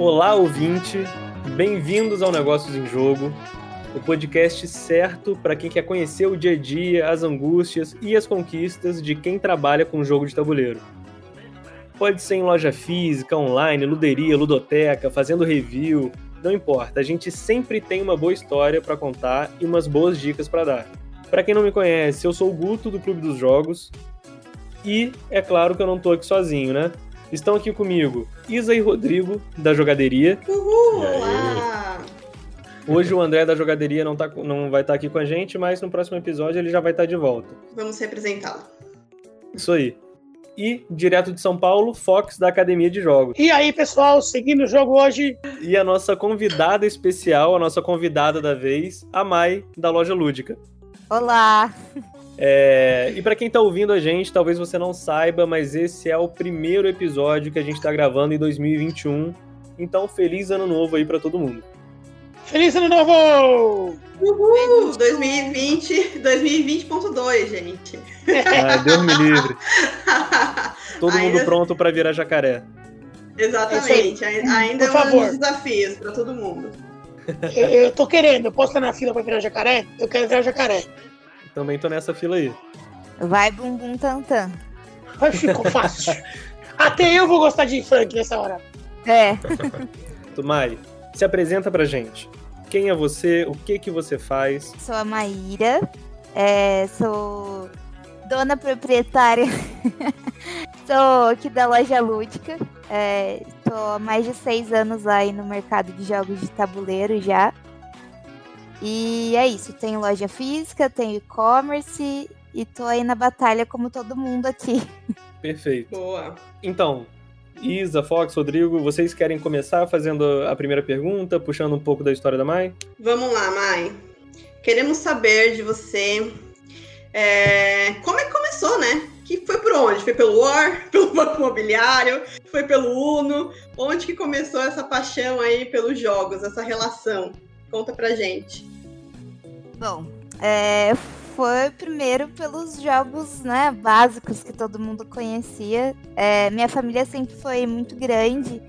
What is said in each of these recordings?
Olá, ouvinte! Bem-vindos ao Negócios em Jogo, o podcast certo para quem quer conhecer o dia a dia, as angústias e as conquistas de quem trabalha com jogo de tabuleiro. Pode ser em loja física, online, luderia, ludoteca, fazendo review, não importa, a gente sempre tem uma boa história para contar e umas boas dicas para dar. Para quem não me conhece, eu sou o Guto do Clube dos Jogos e é claro que eu não tô aqui sozinho, né? Estão aqui comigo Isa e Rodrigo da Jogaderia. Uhul! Olá! Hoje o André da Jogaderia não, tá, não vai estar tá aqui com a gente, mas no próximo episódio ele já vai estar tá de volta. Vamos representá-lo. Isso aí. E, direto de São Paulo, Fox da Academia de Jogos. E aí, pessoal, seguindo o jogo hoje. E a nossa convidada especial, a nossa convidada da vez, a Mai, da Loja Lúdica. Olá! É, e para quem tá ouvindo a gente, talvez você não saiba, mas esse é o primeiro episódio que a gente tá gravando em 2021. Então, feliz ano novo aí para todo mundo. Feliz ano novo! Uhul! 2020, 2020.2, gente. Ah, Deus me livre. Todo Ainda... mundo pronto para virar jacaré. Exatamente. Ainda Por é um desafios para todo mundo. Eu, eu tô querendo, eu posso estar na fila para virar jacaré? Eu quero virar jacaré. Também tô nessa fila aí. Vai bumbum tantan. Vai, ficou fácil. Até eu vou gostar de funk nessa hora. É. Tumai, se apresenta pra gente. Quem é você? O que que você faz? Sou a Maíra. É, sou dona proprietária. sou aqui da loja Lúdica. Estou é, há mais de seis anos aí no mercado de jogos de tabuleiro já. E é isso, tenho loja física, tenho e-commerce e tô aí na batalha como todo mundo aqui. Perfeito. Boa. Então, Isa, Fox, Rodrigo, vocês querem começar fazendo a primeira pergunta, puxando um pouco da história da Mai? Vamos lá, Mai. Queremos saber de você é, como é que começou, né? Que foi por onde? Foi pelo War, pelo Banco Imobiliário, foi pelo Uno? Onde que começou essa paixão aí pelos jogos, essa relação? Conta pra gente. Bom, é, foi primeiro pelos jogos né, básicos que todo mundo conhecia. É, minha família sempre foi muito grande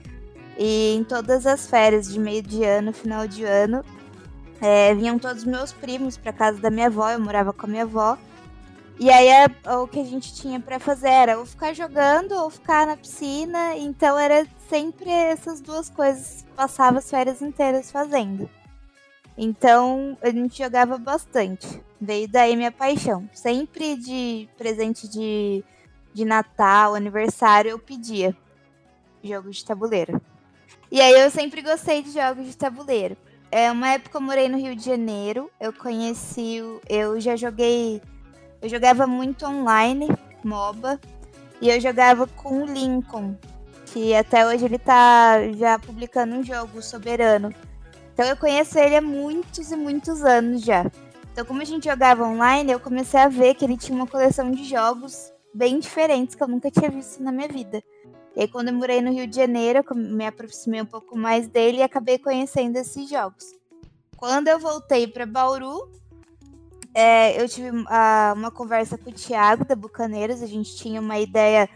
e em todas as férias de meio de ano, final de ano, é, vinham todos meus primos para casa da minha avó. Eu morava com a minha avó. E aí é, o que a gente tinha para fazer era ou ficar jogando ou ficar na piscina. Então era sempre essas duas coisas. Passava as férias inteiras fazendo. Então a gente jogava bastante. Veio daí minha paixão. Sempre de presente de, de Natal, aniversário, eu pedia jogos de tabuleiro. E aí eu sempre gostei de jogos de tabuleiro. É uma época eu morei no Rio de Janeiro. Eu conheci, eu já joguei, eu jogava muito online, MOBA, e eu jogava com o Lincoln, que até hoje ele tá já publicando um jogo soberano. Então eu conheço ele há muitos e muitos anos já. Então, como a gente jogava online, eu comecei a ver que ele tinha uma coleção de jogos bem diferentes que eu nunca tinha visto na minha vida. E aí, quando eu morei no Rio de Janeiro, eu me aproximei um pouco mais dele e acabei conhecendo esses jogos. Quando eu voltei para Bauru, é, eu tive uh, uma conversa com o Thiago da Bucaneiros. A gente tinha uma ideia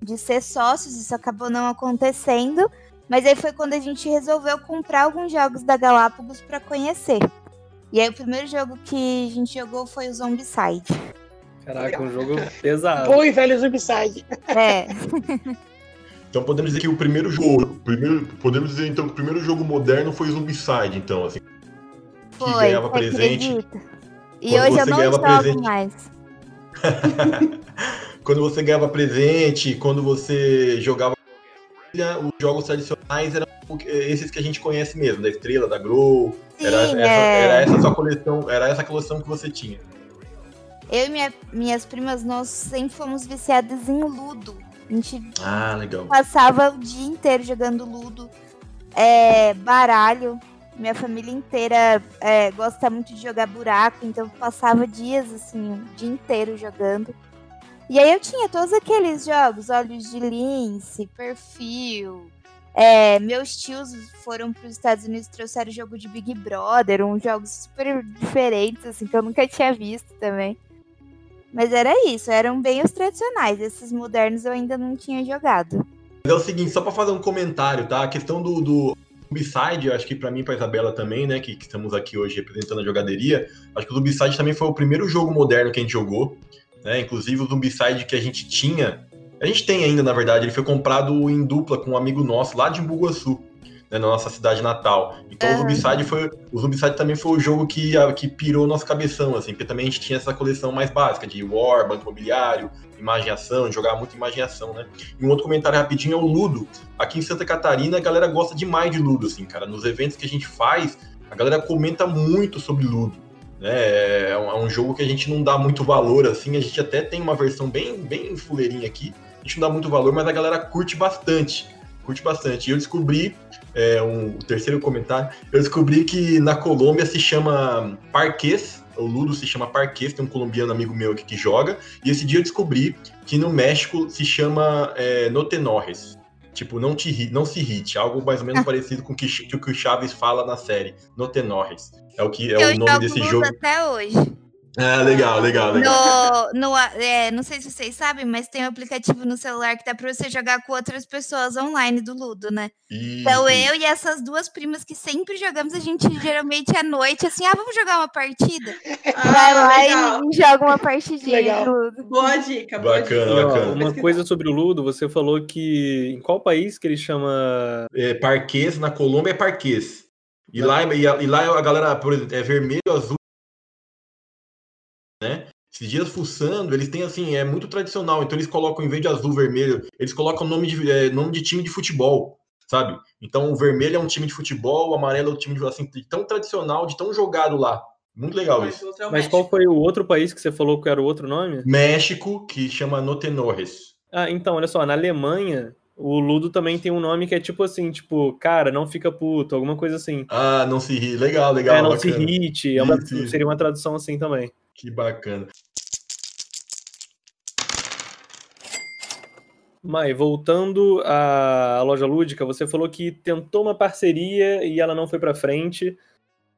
de ser sócios, isso acabou não acontecendo. Mas aí foi quando a gente resolveu comprar alguns jogos da Galápagos para conhecer. E aí o primeiro jogo que a gente jogou foi o Zombicide. Caraca, um jogo pesado. Foi, velho, Zombicide. É. Então podemos dizer que o primeiro jogo, primeiro, podemos dizer então que o primeiro jogo moderno foi Zombicide, então, assim. Foi, que ganhava presente. E hoje eu não jogo presente... mais. quando você ganhava presente, quando você jogava os jogos tradicionais eram esses que a gente conhece mesmo, da Estrela, da Grow. Sim, era, essa, é. era essa sua coleção, era essa coleção que você tinha. Eu e minha, minhas primas, nós sempre fomos viciadas em Ludo. A gente ah, legal. passava o dia inteiro jogando Ludo. É, baralho. Minha família inteira é, gosta muito de jogar buraco, então passava dias assim, o dia inteiro jogando. E aí eu tinha todos aqueles jogos, Olhos de Lince, Perfil. É, meus tios foram para os Estados Unidos e trouxeram jogo de Big Brother, uns jogos super diferentes, assim, que eu nunca tinha visto também. Mas era isso, eram bem os tradicionais. Esses modernos eu ainda não tinha jogado. Mas é o seguinte, só para fazer um comentário, tá? A questão do, do Zombicide, acho que para mim e pra Isabela também, né, que, que, estamos aqui hoje representando a jogaderia, acho que o Zombicide também foi o primeiro jogo moderno que a gente jogou, né? Inclusive o Zombicide que a gente tinha, a gente tem ainda, na verdade, ele foi comprado em dupla com um amigo nosso lá de Bugaçu né, na nossa cidade natal. Então uhum. o Zombicide foi. O Zombicide também foi o jogo que, que pirou nosso cabeção, assim, porque também a gente tinha essa coleção mais básica de War, Banco Imobiliário, Imagem Ação, jogar muito Imagem Ação, né? E um outro comentário rapidinho é o Ludo. Aqui em Santa Catarina a galera gosta demais de Ludo, assim, cara. Nos eventos que a gente faz, a galera comenta muito sobre Ludo. Né? É, um, é um jogo que a gente não dá muito valor, assim. A gente até tem uma versão bem, bem fuleirinha aqui. A gente não dá muito valor, mas a galera curte bastante curte bastante. E eu descobri, é, um, o terceiro comentário, eu descobri que na Colômbia se chama Parquês, o Ludo se chama Parquês, tem um colombiano amigo meu aqui que joga, e esse dia eu descobri que no México se chama é, Notenorres. Tipo, não, te, não se irrite, algo mais ou menos parecido com o que, que o Chaves fala na série, Notenorres. É o que é eu o nome desse jogo. até hoje. Ah, legal, legal, legal. No, no, é, não sei se vocês sabem, mas tem um aplicativo no celular que dá pra você jogar com outras pessoas online do Ludo, né? Isso. Então eu e essas duas primas que sempre jogamos, a gente geralmente à noite, assim, ah, vamos jogar uma partida? Ah, Vai lá legal. e joga uma partidinha legal. Ludo. Boa dica, boa bacana, dica. Bacana. Uma coisa sobre o Ludo, você falou que em qual país que ele chama... É, Parquês, na Colômbia é Parquês. E lá, e, e lá a galera, por exemplo, é vermelho, azul né? Esses dias fuçando, eles têm assim, é muito tradicional, então eles colocam, em vez de azul, vermelho, eles colocam nome de, é, nome de time de futebol, sabe? Então o vermelho é um time de futebol, o amarelo é um time de assim, tão tradicional, de tão jogado lá. Muito legal isso. Mas qual foi o outro país que você falou que era o outro nome? México, que chama Notenorres. Ah, então, olha só, na Alemanha, o Ludo também tem um nome que é tipo assim, tipo, cara, não fica puto, alguma coisa assim. Ah, não se ri. Legal, legal. É, não bacana. se irrite. É uma, seria uma tradução assim também. Que bacana. Mai, voltando à loja lúdica, você falou que tentou uma parceria e ela não foi para frente.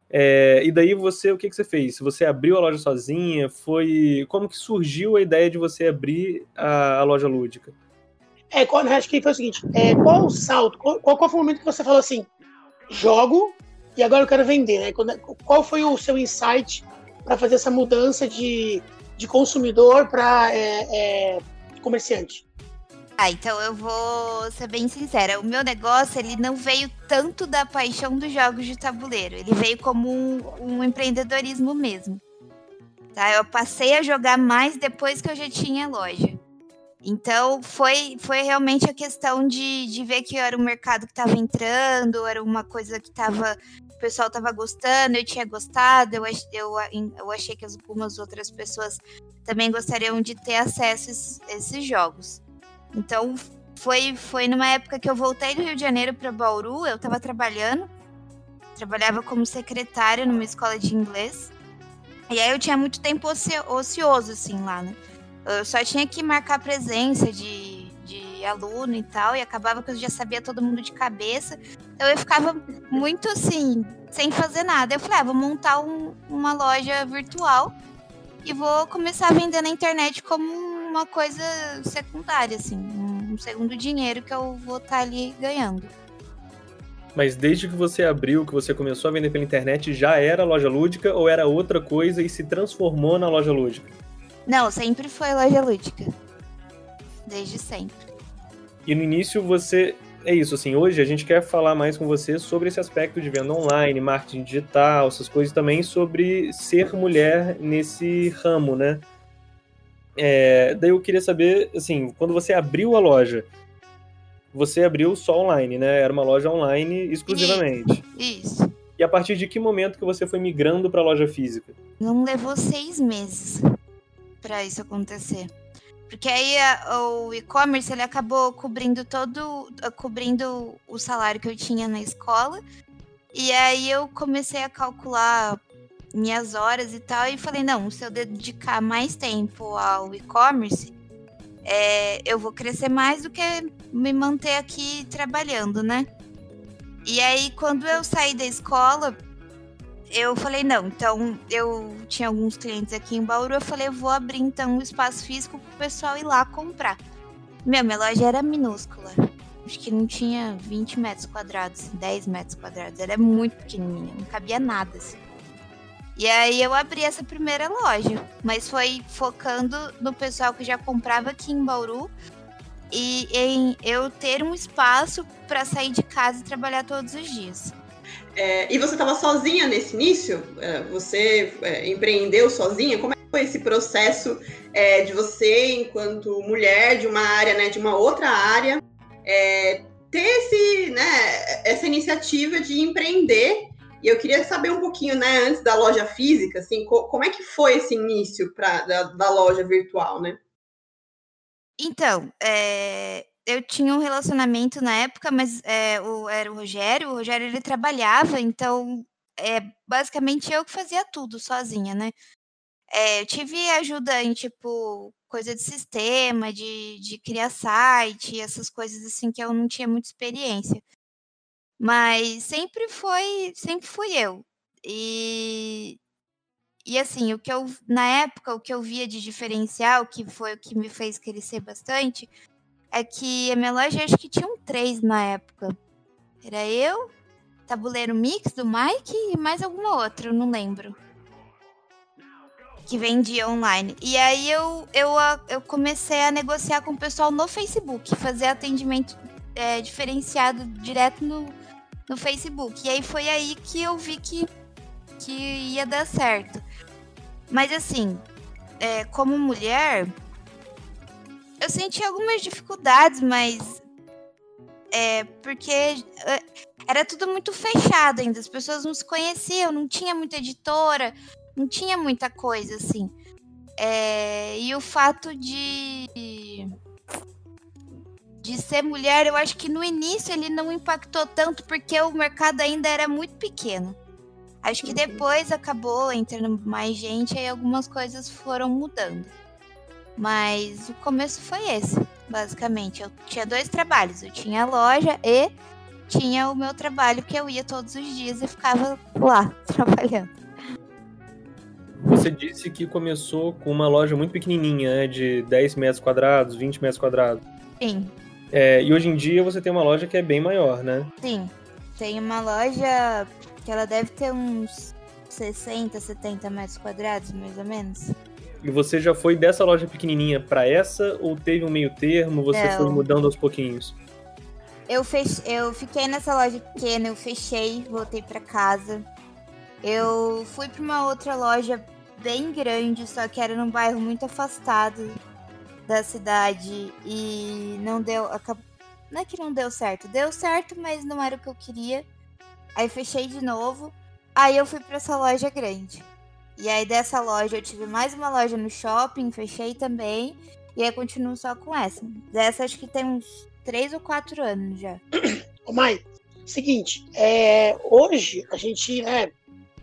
É, e daí você, o que, que você fez? Você abriu a loja sozinha? Foi como que surgiu a ideia de você abrir a, a loja lúdica? É, acho que foi o seguinte: é, qual o salto? Qual, qual, foi o momento que você falou assim, jogo e agora eu quero vender? Né? Qual foi o seu insight para fazer essa mudança de, de consumidor para é, é, comerciante? Ah, então eu vou ser bem sincera. O meu negócio ele não veio tanto da paixão dos jogos de tabuleiro. Ele veio como um, um empreendedorismo mesmo. Tá? Eu passei a jogar mais depois que eu já tinha loja. Então foi, foi realmente a questão de, de ver que era um mercado que estava entrando, era uma coisa que estava pessoal tava gostando, eu tinha gostado, eu, eu, eu achei que algumas outras pessoas também gostariam de ter acesso a esses, jogos. Então, foi, foi numa época que eu voltei do Rio de Janeiro para Bauru, eu estava trabalhando, trabalhava como secretária numa escola de inglês. E aí eu tinha muito tempo ocioso, assim, lá, né? Eu só tinha que marcar presença de aluno e tal, e acabava que eu já sabia todo mundo de cabeça. Então eu ficava muito assim, sem fazer nada. Eu falei, ah, vou montar um, uma loja virtual e vou começar a vender na internet como uma coisa secundária, assim, um segundo dinheiro que eu vou estar tá ali ganhando. Mas desde que você abriu, que você começou a vender pela internet, já era loja lúdica ou era outra coisa e se transformou na loja lúdica? Não, sempre foi loja lúdica. Desde sempre. E no início você. É isso, assim, hoje a gente quer falar mais com você sobre esse aspecto de venda online, marketing digital, essas coisas também sobre ser mulher nesse ramo, né? É, daí eu queria saber, assim, quando você abriu a loja, você abriu só online, né? Era uma loja online exclusivamente. Isso. E a partir de que momento que você foi migrando para a loja física? Não levou seis meses para isso acontecer. Porque aí a, o e-commerce ele acabou cobrindo todo, cobrindo o salário que eu tinha na escola. E aí eu comecei a calcular minhas horas e tal e falei não, se eu dedicar mais tempo ao e-commerce, é, eu vou crescer mais do que me manter aqui trabalhando, né? E aí quando eu saí da escola eu falei, não, então eu tinha alguns clientes aqui em Bauru, eu falei, eu vou abrir então um espaço físico pro pessoal ir lá comprar. Meu, minha loja era minúscula. acho que não tinha 20 metros quadrados, 10 metros quadrados. Ela é muito pequenininha, não cabia nada, assim. E aí eu abri essa primeira loja, mas foi focando no pessoal que já comprava aqui em Bauru e em eu ter um espaço para sair de casa e trabalhar todos os dias. É, e você estava sozinha nesse início? É, você é, empreendeu sozinha? Como é que foi esse processo é, de você, enquanto mulher de uma área, né, de uma outra área, é, ter esse, né, essa iniciativa de empreender? E eu queria saber um pouquinho, né, antes da loja física, assim, co como é que foi esse início pra, da, da loja virtual, né? Então, é, eu tinha um relacionamento na época, mas é, o, era o Rogério. O Rogério ele trabalhava, então é basicamente eu que fazia tudo sozinha, né? É, eu tive ajuda em tipo coisa de sistema, de, de criar site, essas coisas assim que eu não tinha muita experiência. Mas sempre foi, sempre fui eu. E e assim, o que eu na época o que eu via de diferencial, que foi o que me fez crescer bastante, é que a minha loja acho que tinham três na época. Era eu, Tabuleiro Mix do Mike e mais alguma outra, eu não lembro. Que vendia online. E aí eu, eu, eu comecei a negociar com o pessoal no Facebook, fazer atendimento é, diferenciado direto no, no Facebook. E aí foi aí que eu vi que, que ia dar certo. Mas assim, é, como mulher, eu senti algumas dificuldades, mas é porque é, era tudo muito fechado ainda, as pessoas não se conheciam, não tinha muita editora, não tinha muita coisa assim. É, e o fato de de ser mulher, eu acho que no início ele não impactou tanto porque o mercado ainda era muito pequeno. Acho que uhum. depois acabou entrando mais gente e algumas coisas foram mudando. Mas o começo foi esse, basicamente. Eu tinha dois trabalhos. Eu tinha a loja e tinha o meu trabalho que eu ia todos os dias e ficava lá trabalhando. Você disse que começou com uma loja muito pequenininha, né, de 10 metros quadrados, 20 metros quadrados. Sim. É, e hoje em dia você tem uma loja que é bem maior, né? Sim. Tem uma loja que ela deve ter uns 60, 70 metros quadrados, mais ou menos. E você já foi dessa loja pequenininha para essa ou teve um meio termo? Você Não. foi mudando aos pouquinhos? Eu, fech... eu fiquei nessa loja pequena, eu fechei, voltei para casa. Eu fui para uma outra loja bem grande, só que era num bairro muito afastado da cidade e não deu. Não é que não deu certo, deu certo, mas não era o que eu queria. Aí fechei de novo. Aí eu fui para essa loja grande. E aí dessa loja eu tive mais uma loja no shopping, fechei também. E aí continuo só com essa. Dessa acho que tem uns 3 ou 4 anos já. Ô Mai, seguinte, é, hoje a gente, né,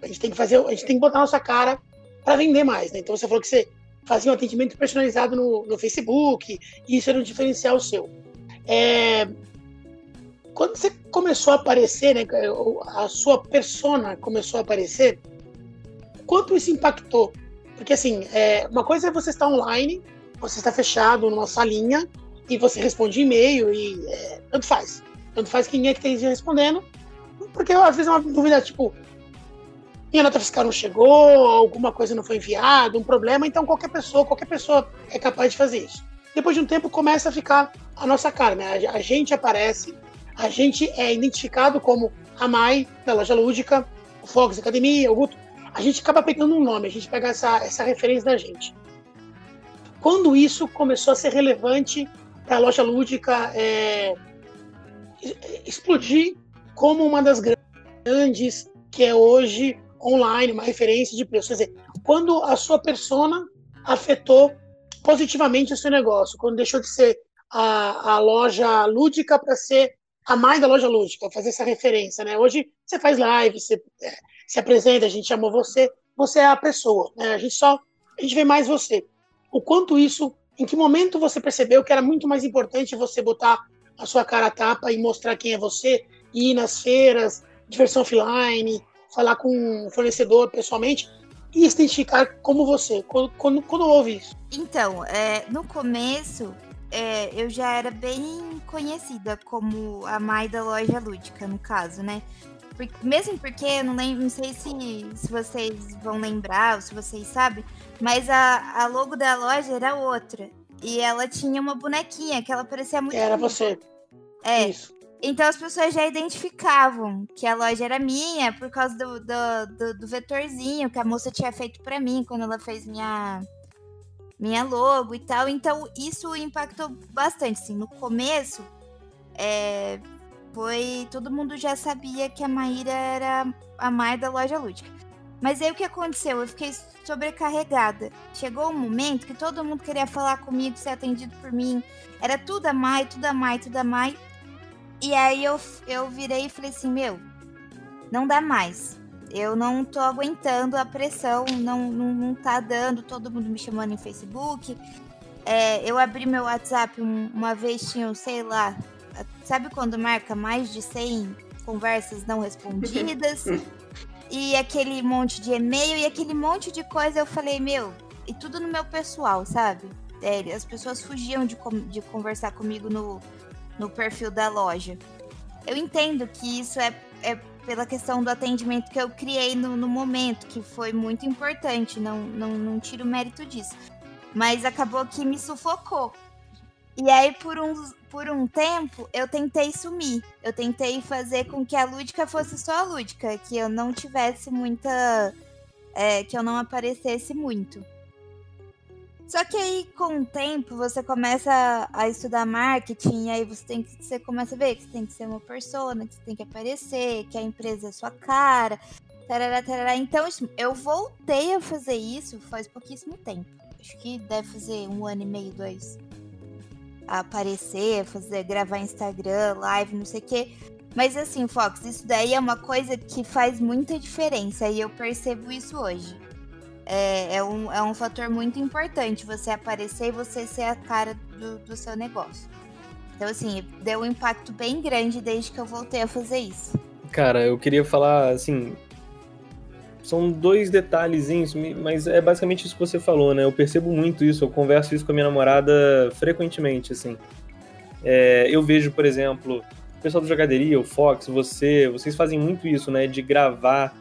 a gente tem que fazer, a gente tem que botar nossa cara para vender mais, né? Então você falou que você fazia um atendimento personalizado no, no Facebook, e isso era um diferencial seu. É, quando você começou a aparecer, né, a sua persona começou a aparecer, quanto isso impactou? Porque, assim, é, uma coisa é você estar online, você está fechado numa salinha e você responde e-mail e é, tanto faz. Tanto faz quem é que esteja respondendo, porque às vezes é uma dúvida, tipo, minha nota fiscal não chegou, alguma coisa não foi enviada, um problema, então qualquer pessoa, qualquer pessoa é capaz de fazer isso. Depois de um tempo começa a ficar a nossa cara, né? A gente aparece, a gente é identificado como a Mai da loja lúdica, o Fox Academia, o Guto, a gente acaba pegando um nome, a gente pega essa, essa referência da gente. Quando isso começou a ser relevante para a loja lúdica é, explodir como uma das grandes que é hoje online, uma referência de preço. Quer dizer, quando a sua persona afetou positivamente o seu negócio, quando deixou de ser a, a loja lúdica para ser a mais da loja lúdica, fazer essa referência, né? Hoje você faz live, você é, se apresenta, a gente chamou você, você é a pessoa, né? A gente só, a gente vê mais você. O quanto isso, em que momento você percebeu que era muito mais importante você botar a sua cara a tapa e mostrar quem é você, ir nas feiras, diversão offline, falar com o fornecedor pessoalmente e se identificar como você, quando, quando, quando houve isso? Então, é, no começo, é, eu já era bem conhecida como a mãe da loja lúdica, no caso, né? Porque, mesmo porque, não, lembro, não sei se, se vocês vão lembrar ou se vocês sabem, mas a, a logo da loja era outra. E ela tinha uma bonequinha que ela parecia muito. Era você. É. Isso. Então as pessoas já identificavam que a loja era minha por causa do, do, do, do vetorzinho que a moça tinha feito para mim quando ela fez minha, minha logo e tal. Então isso impactou bastante. Assim. No começo, é, foi. Todo mundo já sabia que a Maíra era a mãe da loja lúdica. Mas aí o que aconteceu? Eu fiquei sobrecarregada. Chegou um momento que todo mundo queria falar comigo, ser atendido por mim. Era tudo a Mai, tudo a Mai, tudo a Mai. E aí eu, eu virei e falei assim, meu, não dá mais. Eu não tô aguentando a pressão, não, não, não tá dando, todo mundo me chamando em Facebook. É, eu abri meu WhatsApp um, uma vez, tinha, sei lá, sabe quando marca mais de 100 conversas não respondidas? e aquele monte de e-mail e aquele monte de coisa, eu falei, meu, e tudo no meu pessoal, sabe? É, as pessoas fugiam de, de conversar comigo no, no perfil da loja. Eu entendo que isso é, é pela questão do atendimento que eu criei no, no momento, que foi muito importante, não, não, não tiro mérito disso. Mas acabou que me sufocou. E aí, por um, por um tempo, eu tentei sumir. Eu tentei fazer com que a lúdica fosse só a lúdica, que eu não tivesse muita. É, que eu não aparecesse muito. Só que aí, com o tempo, você começa a estudar marketing, e aí você tem que. Você começa a ver que você tem que ser uma persona, que você tem que aparecer, que a empresa é sua cara. Tarará, tarará. Então, assim, eu voltei a fazer isso faz pouquíssimo tempo. Acho que deve fazer um ano e meio, dois. Aparecer, fazer, gravar Instagram, live, não sei o quê. Mas assim, Fox, isso daí é uma coisa que faz muita diferença e eu percebo isso hoje é, é, um, é um fator muito importante você aparecer e você ser a cara do, do seu negócio. Então, assim, deu um impacto bem grande desde que eu voltei a fazer isso. Cara, eu queria falar, assim. São dois detalhezinhos, mas é basicamente isso que você falou, né? Eu percebo muito isso, eu converso isso com a minha namorada frequentemente, assim. É, eu vejo, por exemplo, o pessoal do Jogaderia, o Fox, você, vocês fazem muito isso, né? De gravar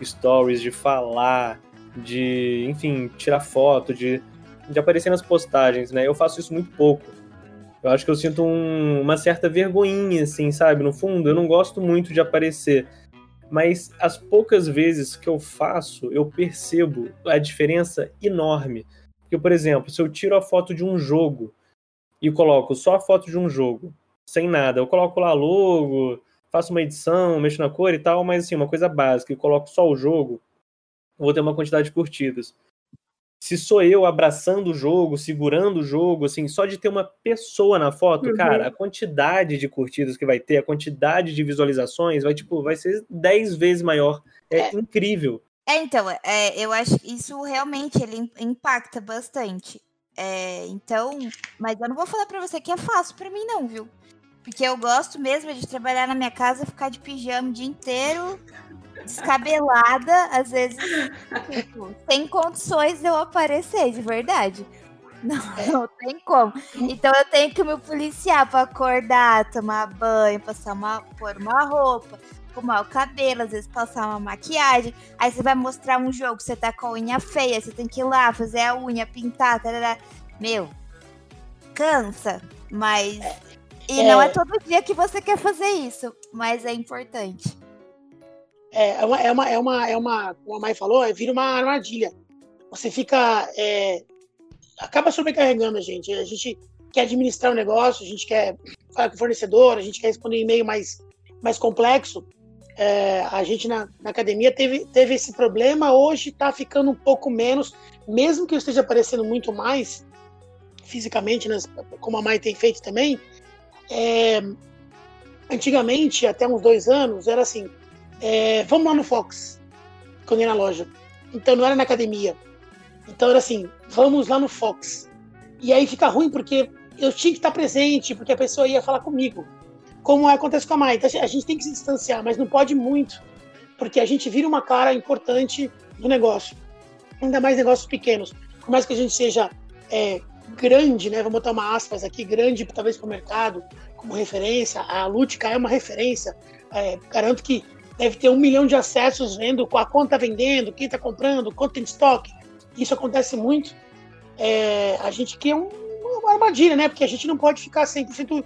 stories, de falar, de, enfim, tirar foto, de, de aparecer nas postagens, né? Eu faço isso muito pouco. Eu acho que eu sinto um, uma certa vergonhinha, assim, sabe? No fundo, eu não gosto muito de aparecer. Mas as poucas vezes que eu faço, eu percebo a diferença enorme. Porque, por exemplo, se eu tiro a foto de um jogo e coloco só a foto de um jogo, sem nada, eu coloco lá logo, faço uma edição, mexo na cor e tal, mas assim, uma coisa básica, e coloco só o jogo, vou ter uma quantidade de curtidas. Se sou eu abraçando o jogo, segurando o jogo, assim, só de ter uma pessoa na foto, uhum. cara, a quantidade de curtidas que vai ter, a quantidade de visualizações vai, tipo, vai ser 10 vezes maior. É, é. incrível. É, então, é, eu acho que isso realmente ele impacta bastante. É, então, mas eu não vou falar pra você que é fácil pra mim, não, viu? Porque eu gosto mesmo de trabalhar na minha casa, ficar de pijama o dia inteiro, descabelada, às vezes, tipo, sem condições de eu aparecer, de verdade. Não, não tem como. Então eu tenho que me policiar para acordar, tomar banho, passar uma, pôr uma roupa, arrumar o cabelo, às vezes passar uma maquiagem. Aí você vai mostrar um jogo, você tá com a unha feia, você tem que ir lá fazer a unha, pintar, tarará. Meu, cansa, mas. E é... não é todo dia que você quer fazer isso, mas é importante. É, é, uma, é, uma, é, uma, é uma, como a Mai falou, é, vira uma armadilha. Você fica. É, acaba sobrecarregando a gente. A gente quer administrar o um negócio, a gente quer falar com o fornecedor, a gente quer responder um e-mail mais, mais complexo. É, a gente na, na, academia teve, teve esse problema, hoje está ficando um pouco menos, mesmo que eu esteja aparecendo muito mais fisicamente, nas, como a Mai tem feito também. É, antigamente, até uns dois anos, era assim: é, vamos lá no Fox, quando ia na loja. Então não era na academia. Então era assim, vamos lá no Fox. E aí fica ruim porque eu tinha que estar presente, porque a pessoa ia falar comigo. Como acontece com a Mai. Então, a gente tem que se distanciar, mas não pode muito, porque a gente vira uma cara importante do negócio. Ainda mais negócios pequenos. Por mais que a gente seja é, grande, né? Vamos botar uma aspas aqui, grande, talvez para o mercado, como referência. A Lútica é uma referência. É, garanto que deve ter um milhão de acessos vendo a conta vendendo, quem está comprando, quanto tem estoque. Isso acontece muito. É, a gente quer um, uma armadilha, né? Porque a gente não pode ficar 100%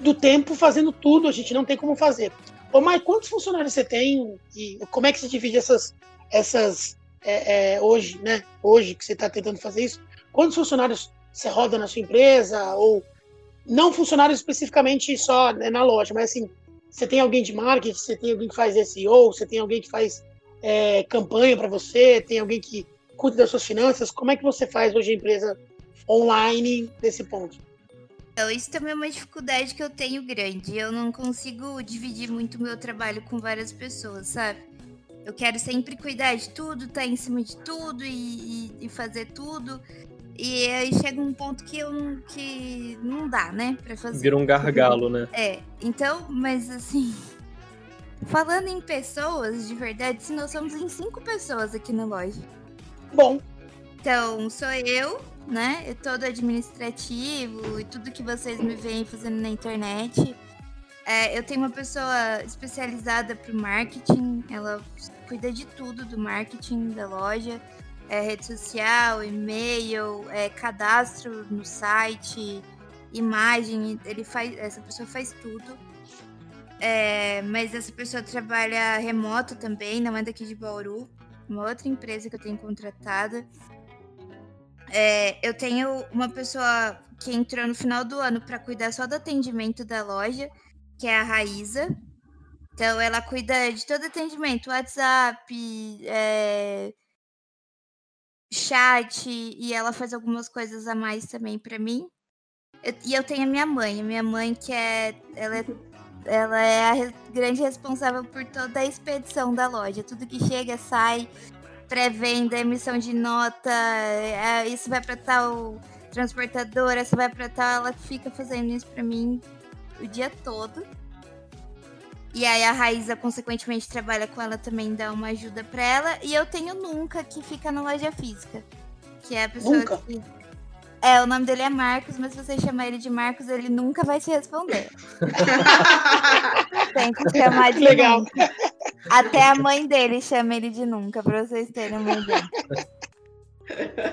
do tempo fazendo tudo, a gente não tem como fazer. Ô, Mai, quantos funcionários você tem e como é que você divide essas, essas é, é, hoje, né? Hoje que você está tentando fazer isso, quantos funcionários você roda na sua empresa ou não funcionários especificamente só né, na loja, mas assim, você tem alguém de marketing, você tem alguém que faz SEO, você tem alguém que faz é, campanha para você, tem alguém que cuida das suas finanças. Como é que você faz hoje a empresa online nesse ponto? Então, isso também é uma dificuldade que eu tenho grande. Eu não consigo dividir muito meu trabalho com várias pessoas, sabe? Eu quero sempre cuidar de tudo, estar tá em cima de tudo e, e, e, fazer tudo. E aí chega um ponto que eu não, que não dá, né, pra fazer. Vira um gargalo, né? É. Então, mas assim. Falando em pessoas, de verdade, se nós somos em cinco pessoas aqui na loja. Bom. Então, sou eu, né? É todo administrativo e tudo que vocês me veem fazendo na internet. É, eu tenho uma pessoa especializada para o marketing, ela cuida de tudo do marketing da loja, é, rede social, e-mail, é, cadastro no site, imagem, ele faz, essa pessoa faz tudo. É, mas essa pessoa trabalha remoto também, não é daqui de Bauru, uma outra empresa que eu tenho contratada. É, eu tenho uma pessoa que entrou no final do ano para cuidar só do atendimento da loja, que é a Raíza. Então, ela cuida de todo atendimento, WhatsApp, é, chat, e ela faz algumas coisas a mais também para mim. Eu, e eu tenho a minha mãe, a minha mãe que é ela, é. ela é a grande responsável por toda a expedição da loja. Tudo que chega, sai, pré-venda, emissão de nota, é, isso vai para tal transportadora, isso vai para tal, ela fica fazendo isso para mim o dia todo. E aí a Raíza, consequentemente, trabalha com ela também, dá uma ajuda para ela. E eu tenho Nunca, que fica na loja física. Que é a pessoa nunca. que. É, o nome dele é Marcos, mas se você chamar ele de Marcos, ele nunca vai te responder. Tem que chamar de Legal. Nunca. Até a mãe dele chama ele de nunca, pra vocês terem uma ideia.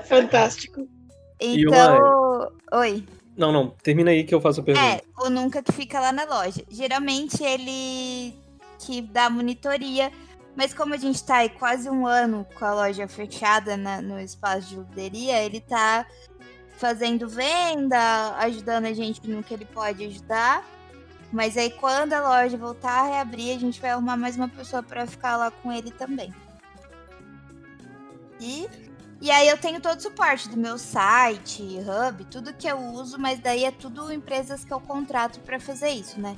Fantástico. Então. Oi. Não, não. Termina aí que eu faço a pergunta. É, o nunca que fica lá na loja. Geralmente ele que dá monitoria. Mas como a gente tá aí quase um ano com a loja fechada na, no espaço de luderia, ele tá fazendo venda, ajudando a gente no que ele pode ajudar. Mas aí quando a loja voltar a reabrir, a gente vai arrumar mais uma pessoa para ficar lá com ele também. E, e aí eu tenho todo o suporte do meu site, hub, tudo que eu uso, mas daí é tudo empresas que eu contrato para fazer isso, né?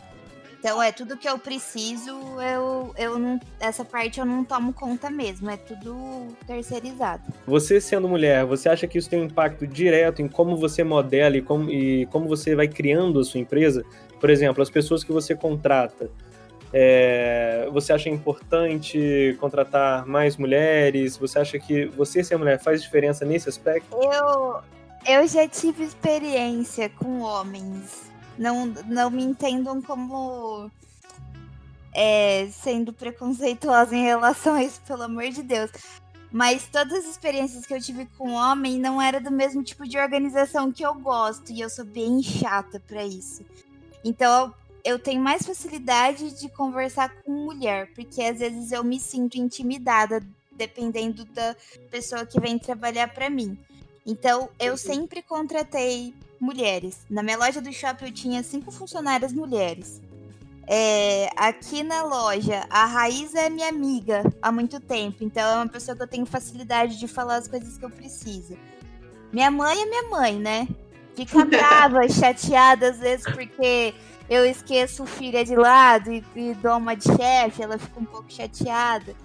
Então é tudo que eu preciso, eu, eu não, essa parte eu não tomo conta mesmo, é tudo terceirizado. Você sendo mulher, você acha que isso tem um impacto direto em como você modela e como, e como você vai criando a sua empresa? Por exemplo, as pessoas que você contrata, é, você acha importante contratar mais mulheres? Você acha que você ser mulher faz diferença nesse aspecto? Eu, eu já tive experiência com homens. Não, não me entendam como é, sendo preconceituosa em relação a isso, pelo amor de Deus. Mas todas as experiências que eu tive com homem não era do mesmo tipo de organização que eu gosto. E eu sou bem chata para isso. Então eu tenho mais facilidade de conversar com mulher, porque às vezes eu me sinto intimidada dependendo da pessoa que vem trabalhar para mim. Então eu uhum. sempre contratei mulheres. Na minha loja do shopping eu tinha cinco funcionárias mulheres. É, aqui na loja, a Raíza é minha amiga há muito tempo, então é uma pessoa que eu tenho facilidade de falar as coisas que eu preciso. Minha mãe é minha mãe, né? fica brava, chateada às vezes porque eu esqueço o filho de lado e, e dou uma de chefe, ela fica um pouco chateada.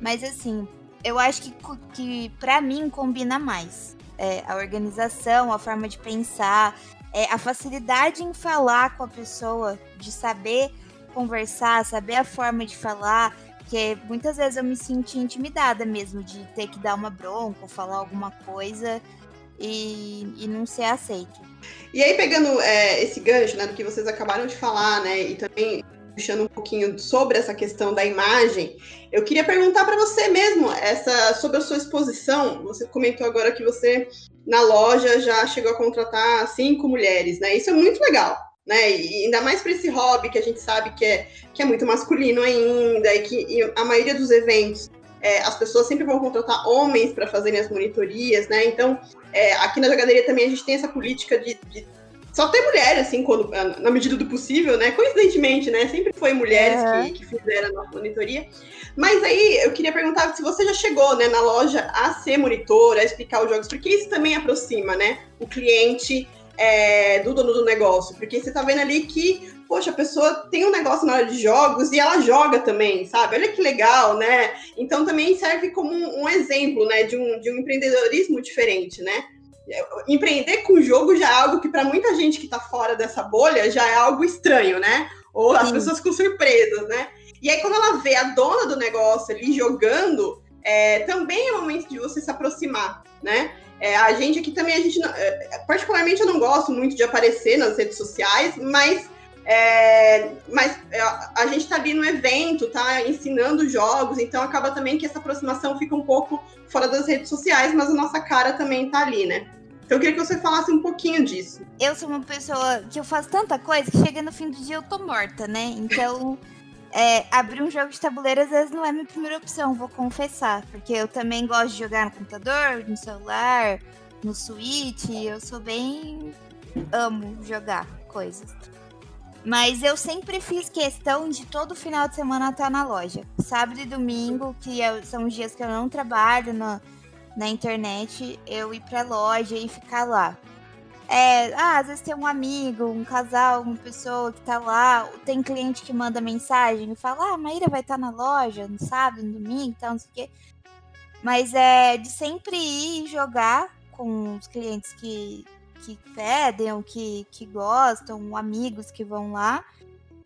Mas assim, eu acho que, que para mim combina mais. É, a organização, a forma de pensar, é, a facilidade em falar com a pessoa, de saber conversar, saber a forma de falar, porque muitas vezes eu me senti intimidada mesmo de ter que dar uma bronca ou falar alguma coisa e, e não ser aceito. E aí, pegando é, esse gancho, né, do que vocês acabaram de falar, né, e também puxando um pouquinho sobre essa questão da imagem, eu queria perguntar para você mesmo, essa sobre a sua exposição. Você comentou agora que você na loja já chegou a contratar cinco mulheres, né? Isso é muito legal, né? E ainda mais para esse hobby que a gente sabe que é, que é muito masculino ainda e que e a maioria dos eventos é, as pessoas sempre vão contratar homens para fazerem as monitorias, né? Então, é, aqui na jogaderia também a gente tem essa política de, de só ter mulheres, assim, quando, na medida do possível, né? Coincidentemente, né? Sempre foi mulheres que, que, fizeram a nossa monitoria. Mas aí eu queria perguntar se você já chegou né, na loja a ser monitor, a explicar os jogos, porque isso também aproxima, né? O cliente é, do dono do negócio. Porque você tá vendo ali que, poxa, a pessoa tem um negócio na hora de jogos e ela joga também, sabe? Olha que legal, né? Então também serve como um, um exemplo, né? De um, de um empreendedorismo diferente, né? empreender com jogo já é algo que para muita gente que está fora dessa bolha já é algo estranho, né? Ou as Sim. pessoas com surpresas, né? E aí quando ela vê a dona do negócio ali jogando, é, também é o momento de você se aproximar, né? É, a gente aqui também, a gente, é, particularmente eu não gosto muito de aparecer nas redes sociais, mas é, mas é, a gente está ali no evento, tá ensinando jogos, então acaba também que essa aproximação fica um pouco fora das redes sociais, mas a nossa cara também está ali, né? Então eu queria que você falasse um pouquinho disso. Eu sou uma pessoa que eu faço tanta coisa que chega no fim do dia eu tô morta, né? Então, é, abrir um jogo de tabuleiro às vezes não é minha primeira opção, vou confessar. Porque eu também gosto de jogar no computador, no celular, no Switch. Eu sou bem. amo jogar coisas. Mas eu sempre fiz questão de todo final de semana estar na loja. Sábado e domingo, que são os dias que eu não trabalho na, na internet, eu ir pra loja e ficar lá. É, ah, às vezes tem um amigo, um casal, uma pessoa que tá lá, tem cliente que manda mensagem e fala, ah, a Maíra vai estar tá na loja no sábado, no domingo, então não sei o quê. Mas é de sempre ir jogar com os clientes que, que pedem, que, que gostam, amigos que vão lá.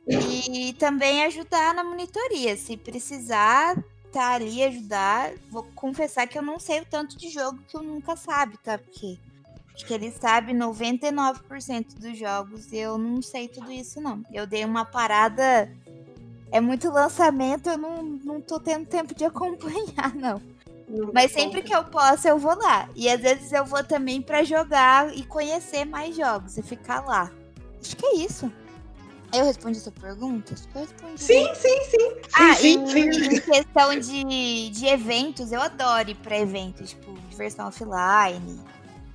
E também ajudar na monitoria. Se precisar tá ali ajudar, vou confessar que eu não sei o tanto de jogo que eu nunca sabe, tá? Porque acho que ele sabe 99% dos jogos e eu não sei tudo isso, não. Eu dei uma parada. É muito lançamento, eu não, não tô tendo tempo de acompanhar, não. Mas sempre que eu posso, eu vou lá. E às vezes eu vou também para jogar e conhecer mais jogos e ficar lá. Acho que é isso. Eu respondi essa pergunta? Eu respondi. Sim, sim, sim. Ah, sim, sim, sim. em questão de, de eventos, eu adoro ir pra eventos, tipo, diversão offline,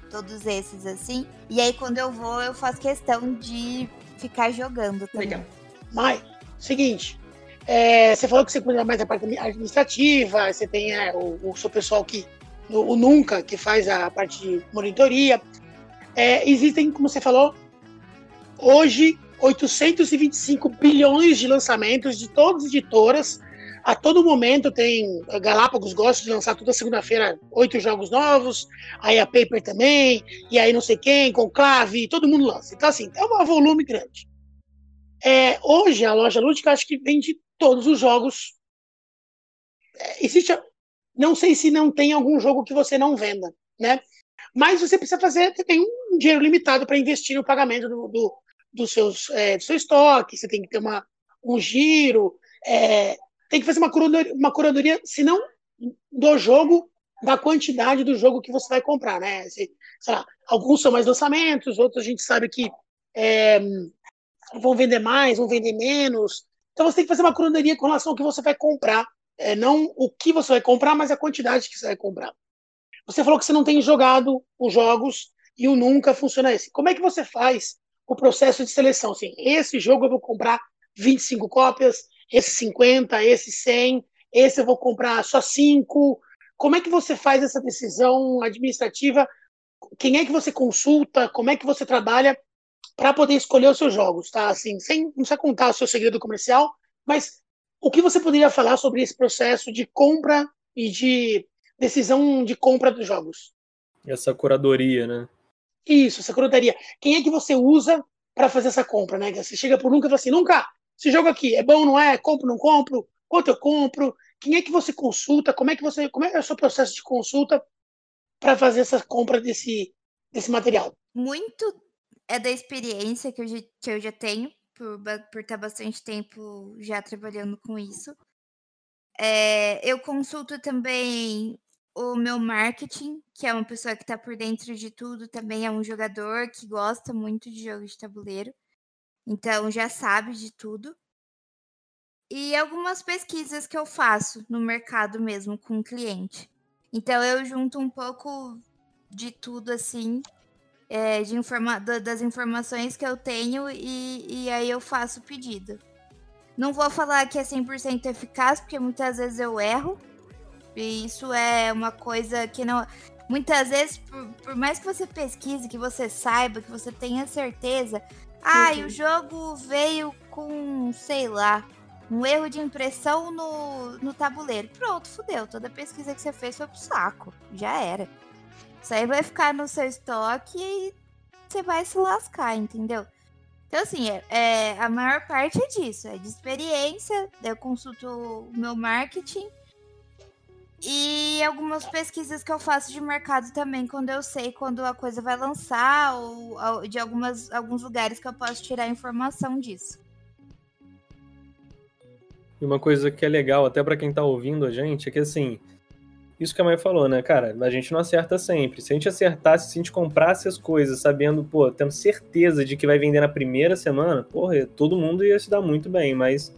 todos esses assim. E aí, quando eu vou, eu faço questão de ficar jogando também. Legal. Mai, seguinte, é, você falou que você cuida mais da parte administrativa, você tem é, o, o, seu pessoal que. O, o, Nunca, que faz a parte de monitoria. É, existem, como você falou, hoje 825 bilhões de lançamentos de todas as editoras. A todo momento tem. A Galápagos gosta de lançar toda segunda-feira oito jogos novos, aí a Paper também, e aí não sei quem, Conclave, todo mundo lança. Então, assim, é um volume grande. É, hoje, a loja lúdica acho que vende todos os jogos. É, existe. Não sei se não tem algum jogo que você não venda, né? Mas você precisa fazer, tem um dinheiro limitado para investir no pagamento do, do, dos seus, é, do seu estoque, você tem que ter uma, um giro, é, tem que fazer uma curadoria, uma curadoria, se não do jogo, da quantidade do jogo que você vai comprar, né? Se, lá, alguns são mais lançamentos, outros a gente sabe que é, vão vender mais, vão vender menos. Então você tem que fazer uma curadoria com relação ao que você vai comprar. É, não o que você vai comprar, mas a quantidade que você vai comprar. Você falou que você não tem jogado os jogos e o nunca funciona esse. Como é que você faz o processo de seleção. Assim, esse jogo eu vou comprar 25 cópias, esse 50, esse 100, esse eu vou comprar só 5. Como é que você faz essa decisão administrativa? Quem é que você consulta? Como é que você trabalha para poder escolher os seus jogos, tá? Assim, sem não precisa contar o seu segredo comercial, mas o que você poderia falar sobre esse processo de compra e de decisão de compra dos jogos? Essa curadoria, né? Isso, essa curadoria. Quem é que você usa para fazer essa compra, né? Você chega por nunca e fala assim, nunca, esse jogo aqui é bom, não é? Compro, não compro? Quanto eu compro? Quem é que você consulta? Como é que você, como é, é o seu processo de consulta para fazer essa compra desse desse material? Muito é da experiência que eu já, que eu já tenho, por, por estar bastante tempo já trabalhando com isso. É, eu consulto também o meu marketing, que é uma pessoa que está por dentro de tudo, também é um jogador que gosta muito de jogos de tabuleiro. Então já sabe de tudo. E algumas pesquisas que eu faço no mercado mesmo com o cliente. Então eu junto um pouco de tudo assim, é, de informa das informações que eu tenho e, e aí eu faço o pedido. Não vou falar que é 100% eficaz, porque muitas vezes eu erro. E isso é uma coisa que não. Muitas vezes, por, por mais que você pesquise, que você saiba, que você tenha certeza. Ah, uhum. o jogo veio com, sei lá, um erro de impressão no, no tabuleiro. Pronto, fudeu. Toda pesquisa que você fez foi pro saco. Já era. Isso aí vai ficar no seu estoque e você vai se lascar, entendeu? Então, assim, é, é, a maior parte é disso, é de experiência. Eu consulto o meu marketing e algumas pesquisas que eu faço de mercado também, quando eu sei quando a coisa vai lançar, ou, ou de algumas, alguns lugares que eu posso tirar informação disso. E uma coisa que é legal, até para quem tá ouvindo a gente, é que assim, isso que a mãe falou, né, cara? A gente não acerta sempre. Se a gente acertasse, se a gente comprasse as coisas sabendo, pô, tendo certeza de que vai vender na primeira semana, porra, todo mundo ia se dar muito bem, mas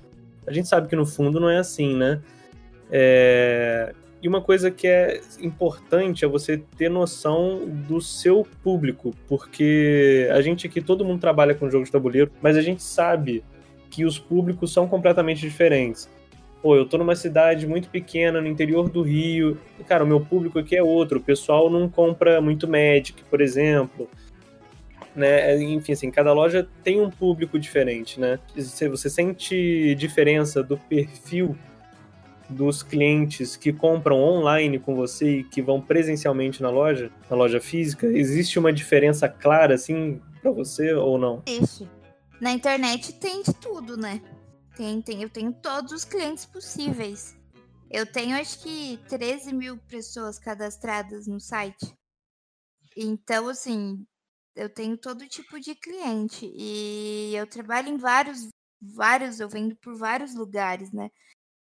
a gente sabe que no fundo não é assim, né? É... E uma coisa que é importante é você ter noção do seu público, porque a gente aqui, todo mundo trabalha com jogo de tabuleiro, mas a gente sabe que os públicos são completamente diferentes pô, eu tô numa cidade muito pequena, no interior do Rio, e, cara, o meu público aqui é outro, o pessoal não compra muito Magic, por exemplo, né, enfim, assim, cada loja tem um público diferente, né, você sente diferença do perfil dos clientes que compram online com você e que vão presencialmente na loja, na loja física, existe uma diferença clara, assim, para você ou não? Na internet tem de tudo, né? Tem, tem. Eu tenho todos os clientes possíveis. Eu tenho acho que 13 mil pessoas cadastradas no site. Então, assim, eu tenho todo tipo de cliente. E eu trabalho em vários, vários, eu vendo por vários lugares, né?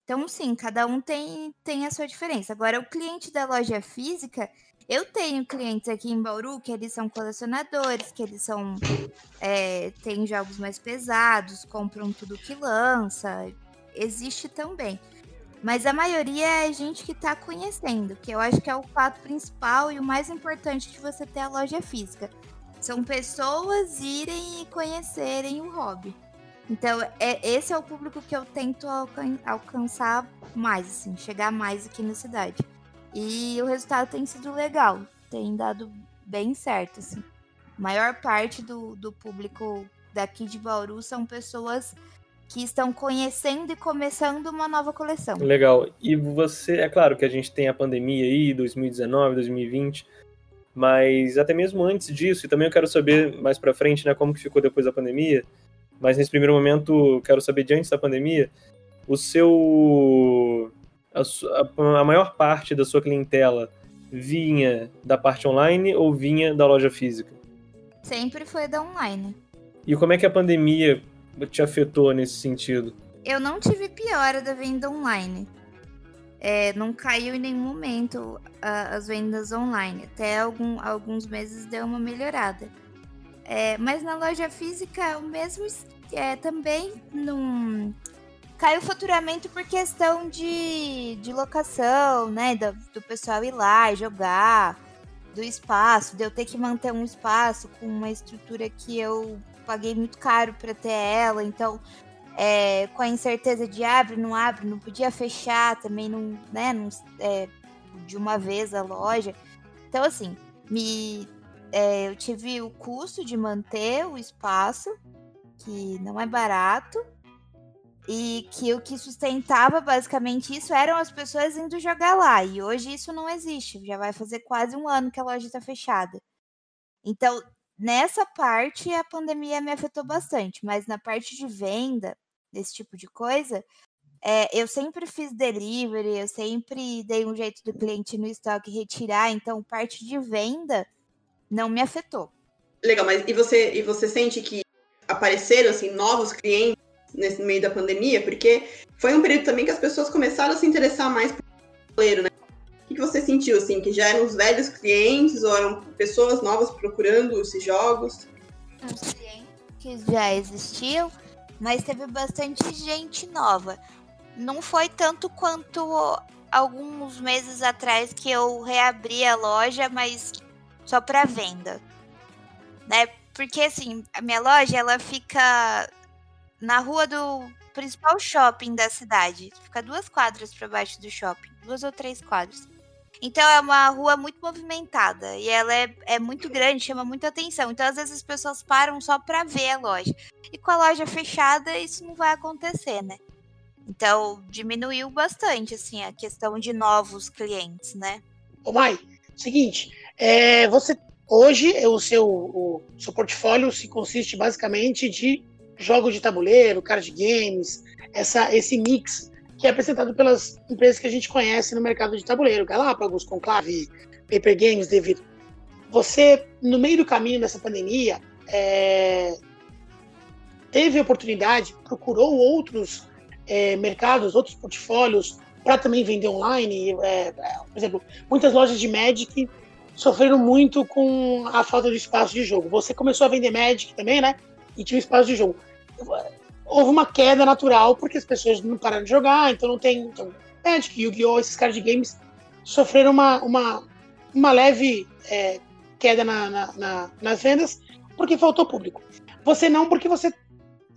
Então, sim, cada um tem, tem a sua diferença. Agora, o cliente da loja física, eu tenho clientes aqui em Bauru que eles são colecionadores, que eles são. É, têm jogos mais pesados, compram tudo que lança. Existe também. Mas a maioria é gente que está conhecendo, que eu acho que é o fato principal e o mais importante de você ter a loja física. São pessoas irem e conhecerem o hobby. Então, é, esse é o público que eu tento alcan alcançar mais, assim, chegar mais aqui na cidade. E o resultado tem sido legal, tem dado bem certo, assim. A maior parte do, do público daqui de Bauru são pessoas que estão conhecendo e começando uma nova coleção. Legal. E você, é claro que a gente tem a pandemia aí, 2019, 2020, mas até mesmo antes disso, e também eu quero saber mais para frente, né, como que ficou depois da pandemia, mas nesse primeiro momento, quero saber de antes da pandemia, o seu a, a maior parte da sua clientela vinha da parte online ou vinha da loja física? Sempre foi da online. E como é que a pandemia te afetou nesse sentido? Eu não tive piora da venda online. É, não caiu em nenhum momento as vendas online. Até algum, alguns meses deu uma melhorada. É, mas na loja física, o mesmo é, também não, caiu o faturamento por questão de, de locação, né? Do, do pessoal ir lá e jogar, do espaço, de eu ter que manter um espaço com uma estrutura que eu paguei muito caro para ter ela, então é, com a incerteza de abre, não abre, não podia fechar também, não, né? Não, é, de uma vez a loja. Então, assim, me, é, eu tive o custo de manter o espaço, que não é barato, e que o que sustentava basicamente isso eram as pessoas indo jogar lá. E hoje isso não existe. Já vai fazer quase um ano que a loja está fechada. Então, nessa parte, a pandemia me afetou bastante. Mas na parte de venda, desse tipo de coisa, é, eu sempre fiz delivery, eu sempre dei um jeito do cliente no estoque retirar. Então, parte de venda não me afetou. Legal, mas e você, e você sente que apareceram assim novos clientes nesse meio da pandemia? Porque foi um período também que as pessoas começaram a se interessar mais por tabuleiro, né? O que você sentiu, assim, que já eram os velhos clientes ou eram pessoas novas procurando esses jogos? Os clientes já existiam, mas teve bastante gente nova. Não foi tanto quanto alguns meses atrás que eu reabri a loja, mas só para venda. Né? Porque assim, a minha loja ela fica na rua do principal shopping da cidade. Fica duas quadras para baixo do shopping, duas ou três quadras. Então é uma rua muito movimentada e ela é, é muito grande, chama muita atenção. Então às vezes as pessoas param só para ver a loja. E com a loja fechada isso não vai acontecer, né? Então, diminuiu bastante, assim, a questão de novos clientes, né? Ô, Mai, seguinte, é, você hoje o seu, o seu portfólio se consiste basicamente de jogos de tabuleiro, card games, essa, esse mix que é apresentado pelas empresas que a gente conhece no mercado de tabuleiro, Galápagos, Conclave, Paper Games, Devido. Você, no meio do caminho dessa pandemia, é, teve oportunidade, procurou outros é, mercados, outros portfólios para também vender online. É, é, por exemplo, muitas lojas de Magic sofreram muito com a falta de espaço de jogo. Você começou a vender Magic também, né? E tinha espaço de jogo. Houve uma queda natural porque as pessoas não pararam de jogar, então não tem. Então, Magic, Yu-Gi-Oh!, esses caras de games sofreram uma, uma, uma leve é, queda na, na, na, nas vendas porque faltou público. Você não, porque você.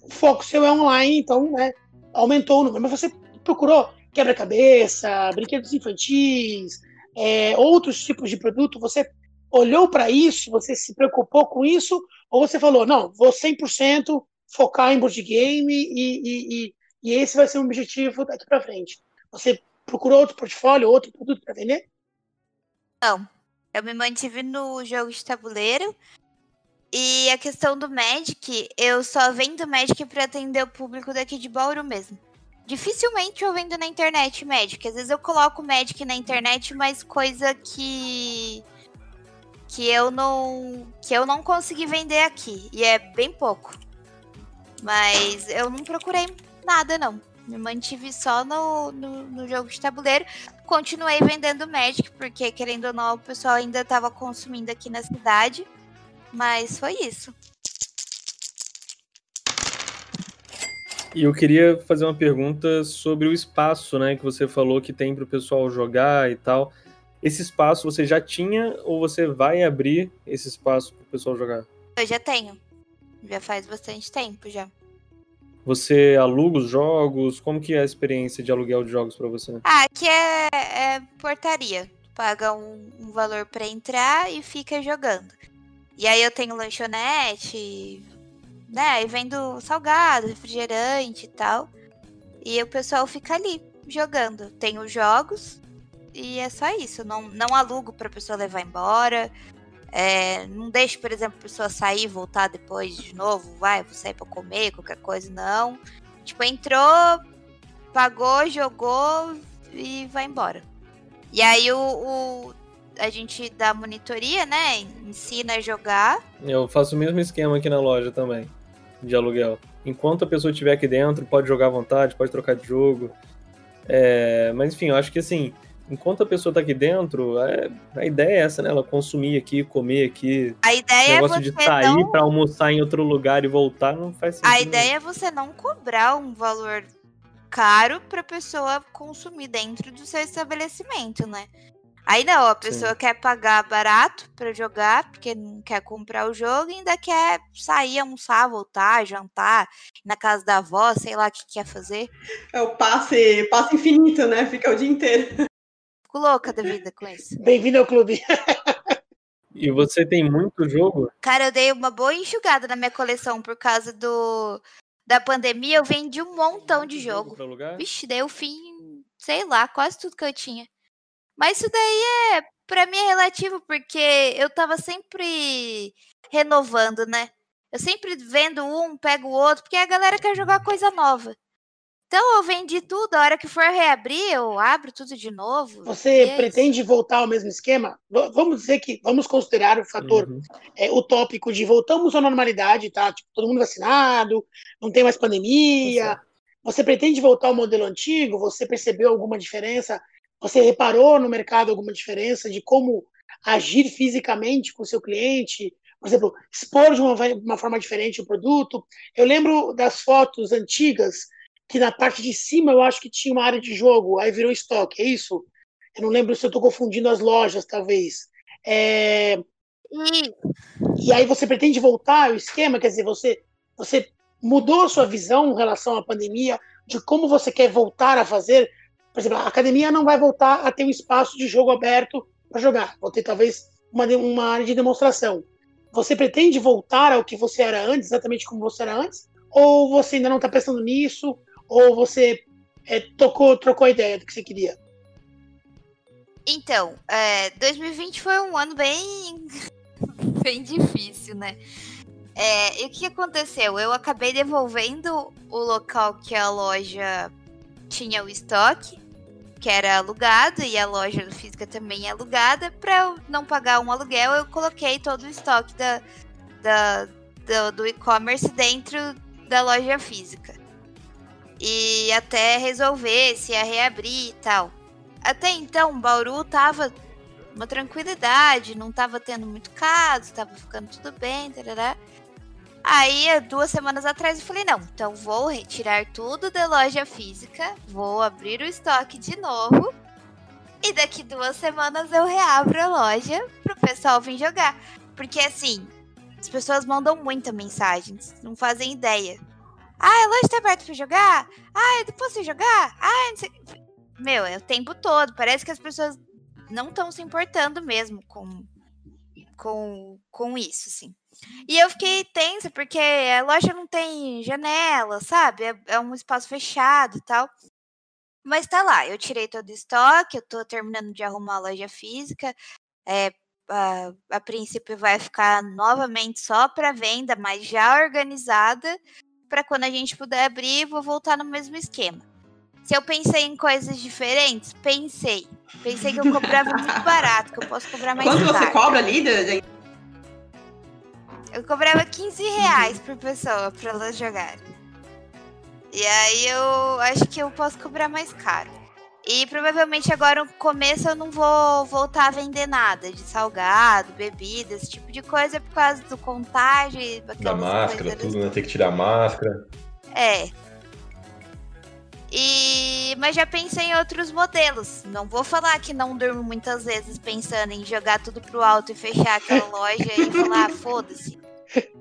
O foco seu é online, então, né? aumentou o número, mas você procurou quebra-cabeça, brinquedos infantis, é, outros tipos de produto, você olhou para isso, você se preocupou com isso, ou você falou, não, vou 100% focar em board game e, e, e, esse vai ser um objetivo daqui para frente. Você procurou outro portfólio, outro produto para vender? Não, eu me mantive no jogo de tabuleiro e a questão do Magic, eu só vendo Magic para atender o público daqui de Bauru mesmo. Dificilmente eu vendo na internet Magic. Às vezes eu coloco Magic na internet, mas coisa que que eu não que eu não consegui vender aqui e é bem pouco. Mas eu não procurei nada não. Me mantive só no, no, no jogo de tabuleiro. Continuei vendendo Magic, porque querendo ou não, o pessoal ainda estava consumindo aqui na cidade. Mas foi isso. E eu queria fazer uma pergunta sobre o espaço, né, que você falou que tem para o pessoal jogar e tal. Esse espaço você já tinha ou você vai abrir esse espaço para o pessoal jogar? Eu já tenho. Já faz bastante tempo já. Você aluga os jogos? Como que é a experiência de aluguel de jogos para você? Ah, aqui é, é portaria. Paga um, um valor para entrar e fica jogando. E aí eu tenho lanchonete, né? E vendo salgado, refrigerante e tal. E o pessoal fica ali jogando. Tem os jogos e é só isso. Não, não alugo pra pessoa levar embora. É, não deixo, por exemplo, a pessoa sair voltar depois de novo. Vai, vou sair pra comer, qualquer coisa, não. Tipo, entrou, pagou, jogou e vai embora. E aí o, o a gente dá monitoria, né? Ensina a jogar. Eu faço o mesmo esquema aqui na loja também, de aluguel. Enquanto a pessoa estiver aqui dentro, pode jogar à vontade, pode trocar de jogo. É, mas enfim, eu acho que assim, enquanto a pessoa está aqui dentro, é, a ideia é essa, né? Ela consumir aqui, comer aqui. A ideia o negócio é de sair não... para almoçar em outro lugar e voltar não faz sentido. A ideia é você não cobrar um valor caro para a pessoa consumir dentro do seu estabelecimento, né? Aí não, a pessoa Sim. quer pagar barato para jogar, porque não quer comprar o jogo e ainda quer sair, almoçar, voltar, jantar, na casa da avó, sei lá o que quer fazer. É o passe, passe infinito, né? Fica o dia inteiro. Fico louca da vida com isso. Bem-vindo ao clube. E você tem muito jogo? Cara, eu dei uma boa enxugada na minha coleção por causa do da pandemia. Eu vendi um montão de jogo. Vixe, dei o fim, sei lá, quase tudo que eu tinha. Mas isso daí é, para mim é relativo, porque eu tava sempre renovando, né? Eu sempre vendo um, pego o outro, porque a galera quer jogar coisa nova. Então eu vendi tudo, a hora que for reabrir, eu abro tudo de novo. Você é pretende voltar ao mesmo esquema? Vamos dizer que vamos considerar o fator uhum. é, utópico de voltamos à normalidade, tá? Tipo, todo mundo vacinado, não tem mais pandemia. Você pretende voltar ao modelo antigo? Você percebeu alguma diferença? Você reparou no mercado alguma diferença de como agir fisicamente com o seu cliente? Por exemplo, expor de uma, uma forma diferente o produto. Eu lembro das fotos antigas que na parte de cima eu acho que tinha uma área de jogo, aí virou estoque, é isso? Eu não lembro se eu estou confundindo as lojas, talvez. É... E aí você pretende voltar ao esquema, quer dizer, você, você mudou a sua visão em relação à pandemia, de como você quer voltar a fazer? Por exemplo, a academia não vai voltar a ter um espaço de jogo aberto para jogar, vou ter talvez uma, uma área de demonstração. Você pretende voltar ao que você era antes, exatamente como você era antes? Ou você ainda não está pensando nisso? Ou você é, tocou, trocou a ideia do que você queria? Então, é, 2020 foi um ano bem, bem difícil, né? É, e o que aconteceu? Eu acabei devolvendo o local que a loja tinha o estoque, que era alugado, e a loja física também é alugada. Para eu não pagar um aluguel, eu coloquei todo o estoque da, da, do, do e-commerce dentro da loja física e até resolver se ia reabrir e tal. Até então, Bauru tava uma tranquilidade, não tava tendo muito caso, tava ficando tudo bem, tarará. Aí, duas semanas atrás, eu falei: não, então vou retirar tudo da loja física, vou abrir o estoque de novo. E daqui duas semanas eu reabro a loja pro pessoal vir jogar. Porque assim, as pessoas mandam muita mensagens, não fazem ideia. Ah, a loja tá aberta pra jogar? Ah, depois você jogar? Ah, não sei... Meu, é o tempo todo. Parece que as pessoas não estão se importando mesmo com, com, com isso, assim. E eu fiquei tensa, porque a loja não tem janela, sabe? É, é um espaço fechado e tal. Mas tá lá, eu tirei todo o estoque, eu tô terminando de arrumar a loja física. É, a, a princípio vai ficar novamente só para venda, mas já organizada para quando a gente puder abrir, vou voltar no mesmo esquema. Se eu pensei em coisas diferentes, pensei. Pensei que eu cobrava muito barato, que eu posso cobrar mais Quanto caro. Quanto você cobra ali? Eu cobrava 15 reais por pessoa para elas jogarem. E aí eu acho que eu posso cobrar mais caro. E provavelmente agora no começo eu não vou voltar a vender nada de salgado, bebida, esse tipo de coisa por causa do contágio. Da máscara, tudo, né? Tem que tirar a máscara. É. E... Mas já pensei em outros modelos. Não vou falar que não durmo muitas vezes pensando em jogar tudo pro alto e fechar aquela loja e falar, ah, foda-se.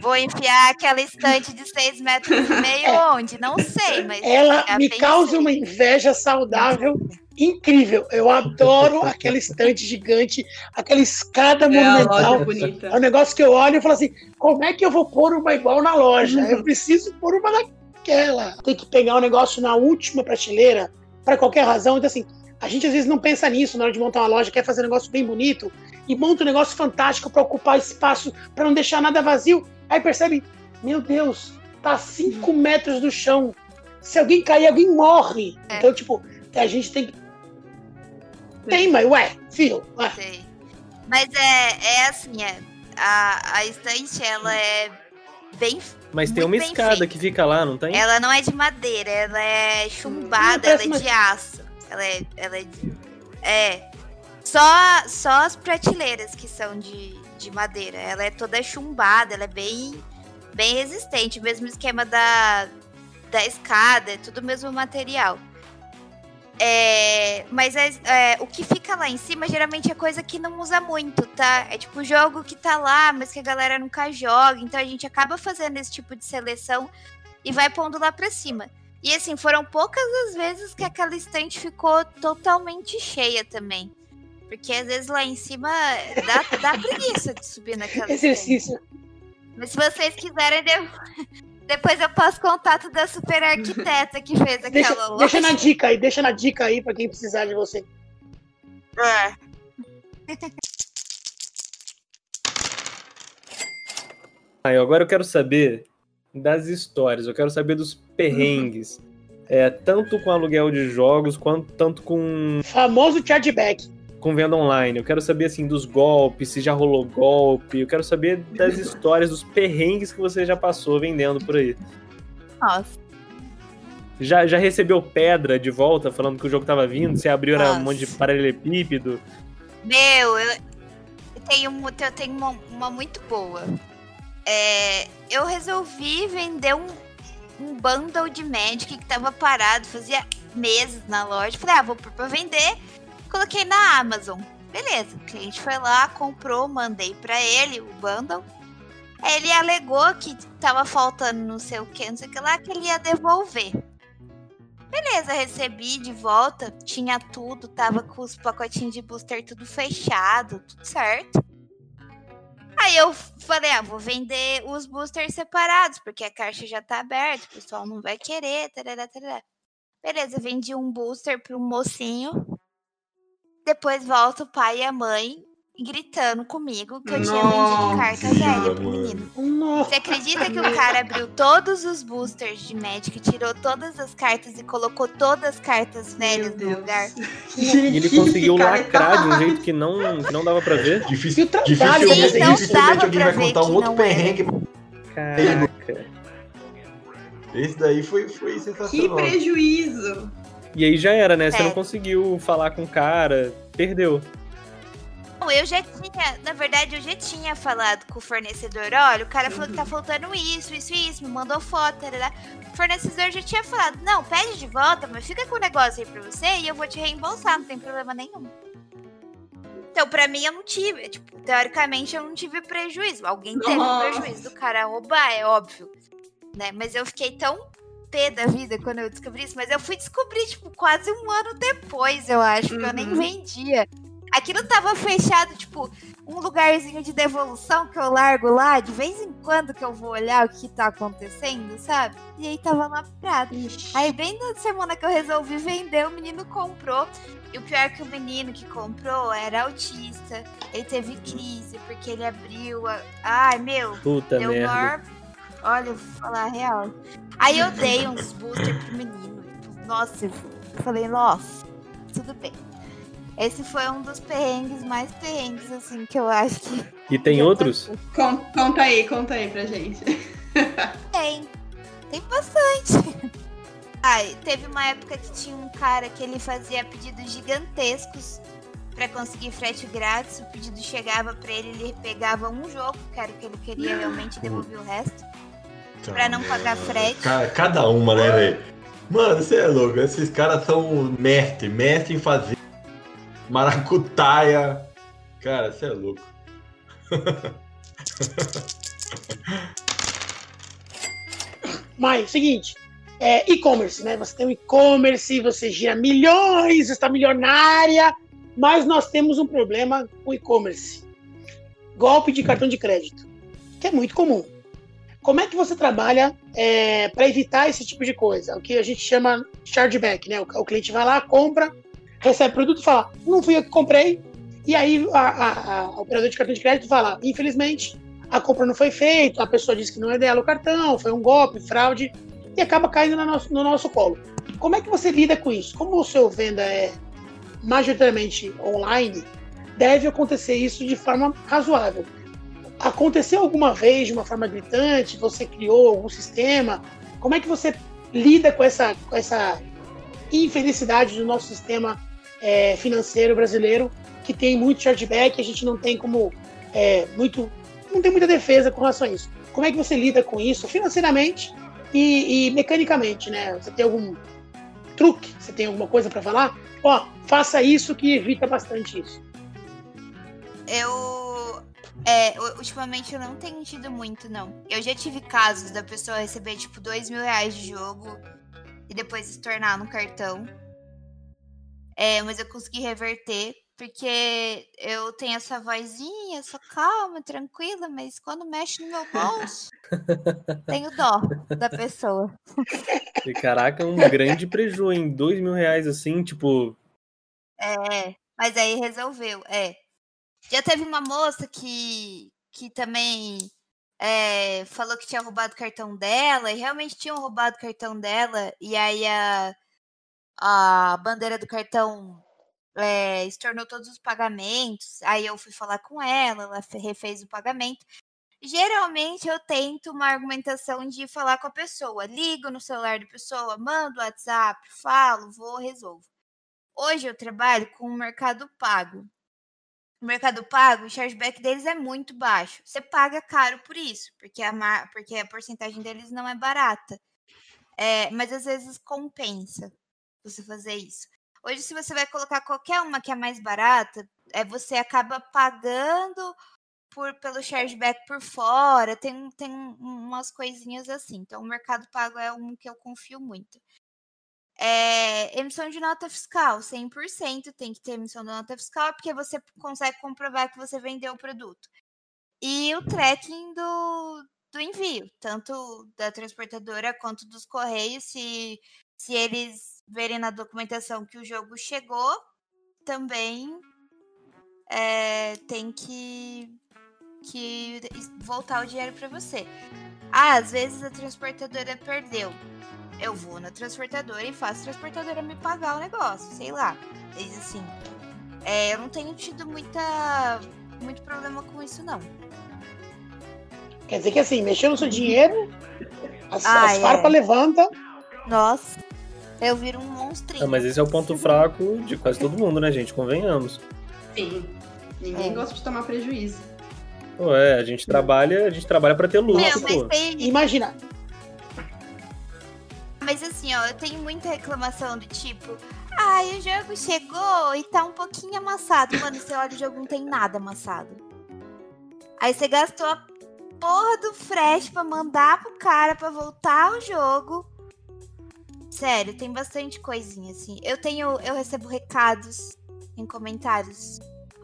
Vou enfiar aquela estante de 6 metros e meio é. onde? Não sei, mas. Ela me pensei. causa uma inveja saudável incrível. Eu adoro aquela estante gigante, aquela escada é, monumental. É um negócio que eu olho e falo assim: como é que eu vou pôr uma igual na loja? Eu preciso pôr uma naquela. Tem que pegar o um negócio na última prateleira, para qualquer razão. Então, assim, a gente às vezes não pensa nisso na hora de montar uma loja, quer fazer um negócio bem bonito e monta um negócio fantástico para ocupar espaço, para não deixar nada vazio. Aí percebe, meu Deus, tá a 5 metros do chão. Se alguém cair, alguém morre. É. Então, tipo, a gente tem que. Tem, mas ué, filho. Ué. Sei. Mas é, é assim, é. A, a estante, ela é bem. Mas tem uma escada feita. que fica lá, não tem? Ela não é de madeira, ela é chumbada, ela é de aço. Ela é. Ela é, de, é. Só, só as prateleiras que são de, de madeira. Ela é toda chumbada, ela é bem, bem resistente. Mesmo esquema da, da escada, é tudo o mesmo material. É, mas é, é, o que fica lá em cima geralmente é coisa que não usa muito, tá? É tipo jogo que tá lá, mas que a galera nunca joga. Então a gente acaba fazendo esse tipo de seleção e vai pondo lá pra cima. E assim, foram poucas as vezes que aquela estante ficou totalmente cheia também. Porque às vezes lá em cima dá, dá preguiça de subir naquela. Exercício. Mas se vocês quiserem, depois eu passo contato da super arquiteta que fez aquela deixa, loja. Deixa na dica aí, deixa na dica aí pra quem precisar de você. É. Aí, agora eu quero saber das histórias, eu quero saber dos perrengues. É, tanto com aluguel de jogos, quanto tanto com. Famoso chargeback. Com venda online. Eu quero saber assim dos golpes, se já rolou golpe. Eu quero saber das histórias, dos perrengues que você já passou vendendo por aí. Nossa. Já, já recebeu pedra de volta falando que o jogo tava vindo? Você abriu era um monte de paralelepípedo? Meu, eu, eu tenho, eu tenho uma, uma muito boa. É, eu resolvi vender um, um bundle de Magic que tava parado, fazia meses na loja. Falei, ah, vou pôr pra vender. Coloquei na Amazon. Beleza, o cliente foi lá, comprou, mandei para ele o bundle. Ele alegou que tava faltando não sei o que, não sei o que lá, que ele ia devolver. Beleza, recebi de volta, tinha tudo, tava com os pacotinhos de booster tudo fechado, tudo certo. Aí eu falei, ah, vou vender os boosters separados, porque a caixa já tá aberta, o pessoal não vai querer, tarará, tarará. Beleza, vendi um booster para um mocinho. Depois volta o pai e a mãe gritando comigo que eu tinha vendido carta velha pro menino. Você acredita que o cara abriu todos os boosters de Magic, tirou todas as cartas e colocou todas as cartas velhas no lugar? E ele conseguiu lacrar de um jeito que não, que não dava pra ver? Difícil, trabalho, dificilmente, não dificilmente dava alguém pra vai ver contar que um outro perrengue. Caraca. Esse daí foi, foi Que sensacional. prejuízo. E aí já era, né? Você É. não conseguiu falar com o cara, perdeu. Não, eu já tinha, na verdade, eu já tinha falado com o fornecedor, olha, o cara falou que tá faltando isso, isso e isso, me mandou foto, tarará. O fornecedor já tinha falado, não, pede de volta, mas fica com o negócio aí pra você e eu vou te reembolsar, não tem problema nenhum. Então, pra mim, eu não tive, tipo, teoricamente, eu não tive prejuízo. Alguém teve Nossa. prejuízo do cara roubar, é óbvio, né? Mas eu fiquei tão pé da vida quando eu descobri isso, mas eu fui descobrir, tipo, quase um ano depois, eu acho, que eu nem Uhum. vendia. Aquilo tava fechado, tipo, um lugarzinho de devolução que eu largo lá, de vez em quando que eu vou olhar o que tá acontecendo, sabe? E aí tava lá parado. Aí, bem na semana que eu resolvi vender, o menino comprou. E o pior é que o menino que comprou era autista. Ele teve crise, porque ele abriu a. Ai, meu, Puta deu merda. maior. Olha, eu vou falar a real. Aí eu dei uns booster pro menino. Nossa, eu falei, nossa, tudo bem. Esse foi um dos perrengues mais perrengues, assim, que eu acho que E tem outros? Con- Conta aí, conta aí pra gente. Tem. Tem bastante. Ai, teve uma época que tinha um cara que ele fazia pedidos gigantescos pra conseguir frete grátis. O pedido chegava pra ele, ele pegava um jogo, que era o que ele queria realmente e devolvia o resto. Pra não pagar frete. Ca- Cada uma, né, velho? Mano, você é louco. Esses caras são mestre, mestre em fazer maracutaia. Cara, você é louco. Mas, seguinte, é e-commerce, né? Você tem o e-commerce, você gira milhões, está milionária, mas nós temos um problema com o e-commerce. Golpe de cartão de crédito, que é muito comum. Como é que você trabalha para evitar esse tipo de coisa? O que a gente chama chargeback, né? O, o cliente vai lá, compra, recebe produto e fala, não fui eu que comprei. E aí a, a, a, o operador de cartão de crédito fala, infelizmente, a compra não foi feita, a pessoa disse que não é dela o cartão, foi um golpe, fraude, e acaba caindo no nosso, no nosso colo. Como é que você lida com isso? Como o seu venda é majoritariamente online, deve acontecer isso de forma razoável. Aconteceu alguma vez de uma forma gritante? Você criou algum sistema? Como é que você lida com essa, com essa infelicidade do nosso sistema é, financeiro brasileiro, que tem muito chargeback, a gente não tem como é, muito não tem muita defesa com relação a isso. Como é que você lida com isso financeiramente e, e mecanicamente, né? Você tem algum truque? Você tem alguma coisa para falar? Ó, faça isso que evita bastante isso. Eu. É, ultimamente eu não tenho tido muito, não. Eu já tive casos da pessoa receber, tipo, dois mil reais de jogo e depois se tornar no cartão. É, mas eu consegui reverter, porque eu tenho essa vozinha, sou calma, tranquila, mas quando mexe no meu bolso, tenho dó da pessoa. E, caraca, um grande prejuízo em dois mil reais assim, tipo. É, mas aí resolveu, é. Já teve uma moça que, que também é, falou que tinha roubado o cartão dela, e realmente tinham roubado o cartão dela, e aí a, a bandeira do cartão é, estornou todos os pagamentos. Aí eu fui falar com ela, ela refez o pagamento. Geralmente eu tento uma argumentação de falar com a pessoa. Ligo no celular da pessoa, mando WhatsApp, falo, vou, resolvo. Hoje eu trabalho com o Mercado Pago. Mercado Pago, o chargeback deles é muito baixo. Você paga caro por isso, porque a, porque a porcentagem deles não é barata. É, mas às vezes compensa você fazer isso. Hoje, se você vai colocar qualquer uma que é mais barata, é, você acaba pagando por, pelo chargeback por fora, tem, tem umas coisinhas assim. Então, o Mercado Pago é um que eu confio muito. É, emissão de nota fiscal, 100% tem que ter emissão de nota fiscal, porque você consegue comprovar que você vendeu o produto. E o tracking do, do envio, tanto da transportadora quanto dos correios, se, se eles verem na documentação que o jogo chegou, também é, tem que, que voltar o dinheiro para você. Ah, às vezes a transportadora perdeu. Eu vou na transportadora e faço a transportadora me pagar o negócio, sei lá. Eles assim. É, eu não tenho tido muita, muito problema com isso, não. Quer dizer que assim, mexeu no seu dinheiro, as, ah, as é. farpas levanta. Nossa. Eu viro um monstrinho. mas esse é o ponto fraco de quase todo mundo, né, gente? Convenhamos. Sim. Ninguém é. gosta de tomar prejuízo. Pô, é, a gente trabalha, a gente trabalha para ter lucro. Imagina. Mas assim, ó, eu tenho muita reclamação do tipo, ai, o jogo chegou e tá um pouquinho amassado. Mano, você olha o jogo não tem nada amassado. Aí você gastou a porra do fresh pra mandar pro cara pra voltar o jogo. Sério, tem bastante coisinha, assim. Eu tenho. Eu recebo recados em comentários.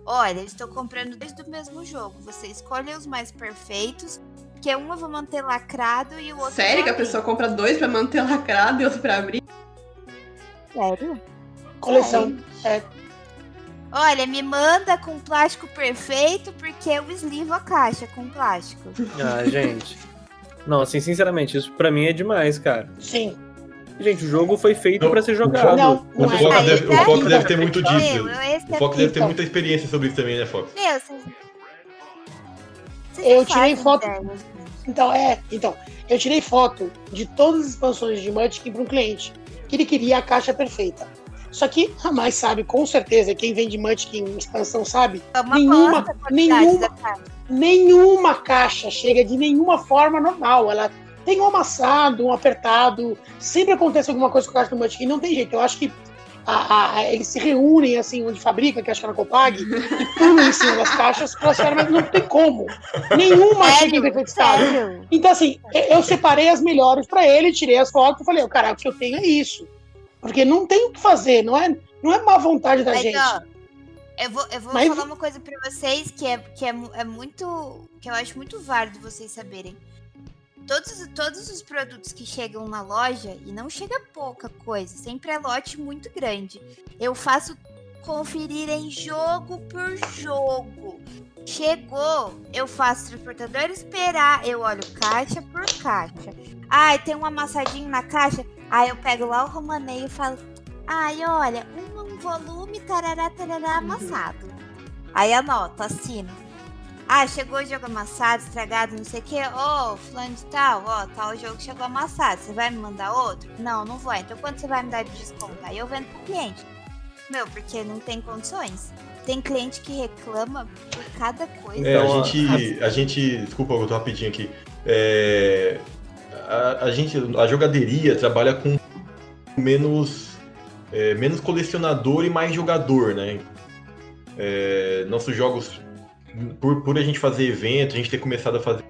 Olha, estou comprando dois do mesmo jogo. Você escolhe os mais perfeitos. Que um eu vou manter lacrado e o outro. Sério que a pessoa compra dois pra manter lacrado e outro pra abrir? Sério? Coleção. É. Olha, me manda com plástico perfeito porque eu eslivo a caixa com plástico. Ah, gente. Não, assim, sinceramente, isso pra mim é demais, cara. Sim. Gente, o jogo foi feito para ser jogado. Não, o, Fox é. deve, o Fox deve ter muito disso. o Fox deve ter muita experiência sobre isso também, né, Fox? Meu, vocês... eu tirei foto. Então, é, então, eu tirei foto de todas as expansões de Munchkin para um cliente, que ele queria a caixa perfeita. Só que a mais sabe, com certeza, quem vende Munchkin em expansão sabe, é nenhuma, nenhuma, nenhuma caixa chega de nenhuma forma normal. Ela tem um amassado, um apertado, sempre acontece alguma coisa com a caixa do Munchkin, não tem jeito. Eu acho que a, a, eles se reúnem assim onde fabrica, que acho que é na Copag, e pulam em cima das caixas para achar, mas não tem como. Nenhuma chega em perfeito estado. Então, assim, eu separei as melhores para ele, tirei as fotos e falei, o cara, o que eu tenho é isso. Porque não tem o que fazer, não é, não é má vontade da mas, gente. Ó, eu vou, eu vou mas... falar uma coisa para vocês que, é, que é, é muito. que eu acho muito válido vocês saberem todos, todos os produtos que chegam na loja, e não chega pouca coisa, sempre é lote muito grande. Eu faço conferir em jogo por jogo. Chegou, eu faço transportador esperar, eu olho caixa por caixa. Ai, tem um amassadinho na caixa. Aí eu pego lá o romaneio e falo: Ai, olha, um volume tarará, tarará amassado. Aí anota, assino. Ah, chegou o jogo amassado, estragado, não sei o quê. Ô, oh, fulano de tal, ó, oh, tal jogo chegou amassado. Você vai me mandar outro? Não, não vou. Então quanto você vai me dar de desconto? Aí eu vendo pro cliente. Meu, porque não tem condições. Tem cliente que reclama por cada coisa. É, a gente. A gente. Desculpa, eu tô rapidinho aqui. É, a, a, gente. A jogaderia trabalha com menos. É, menos colecionador e mais jogador, né? É, nossos jogos por, por a gente fazer evento, a gente ter começado a fazer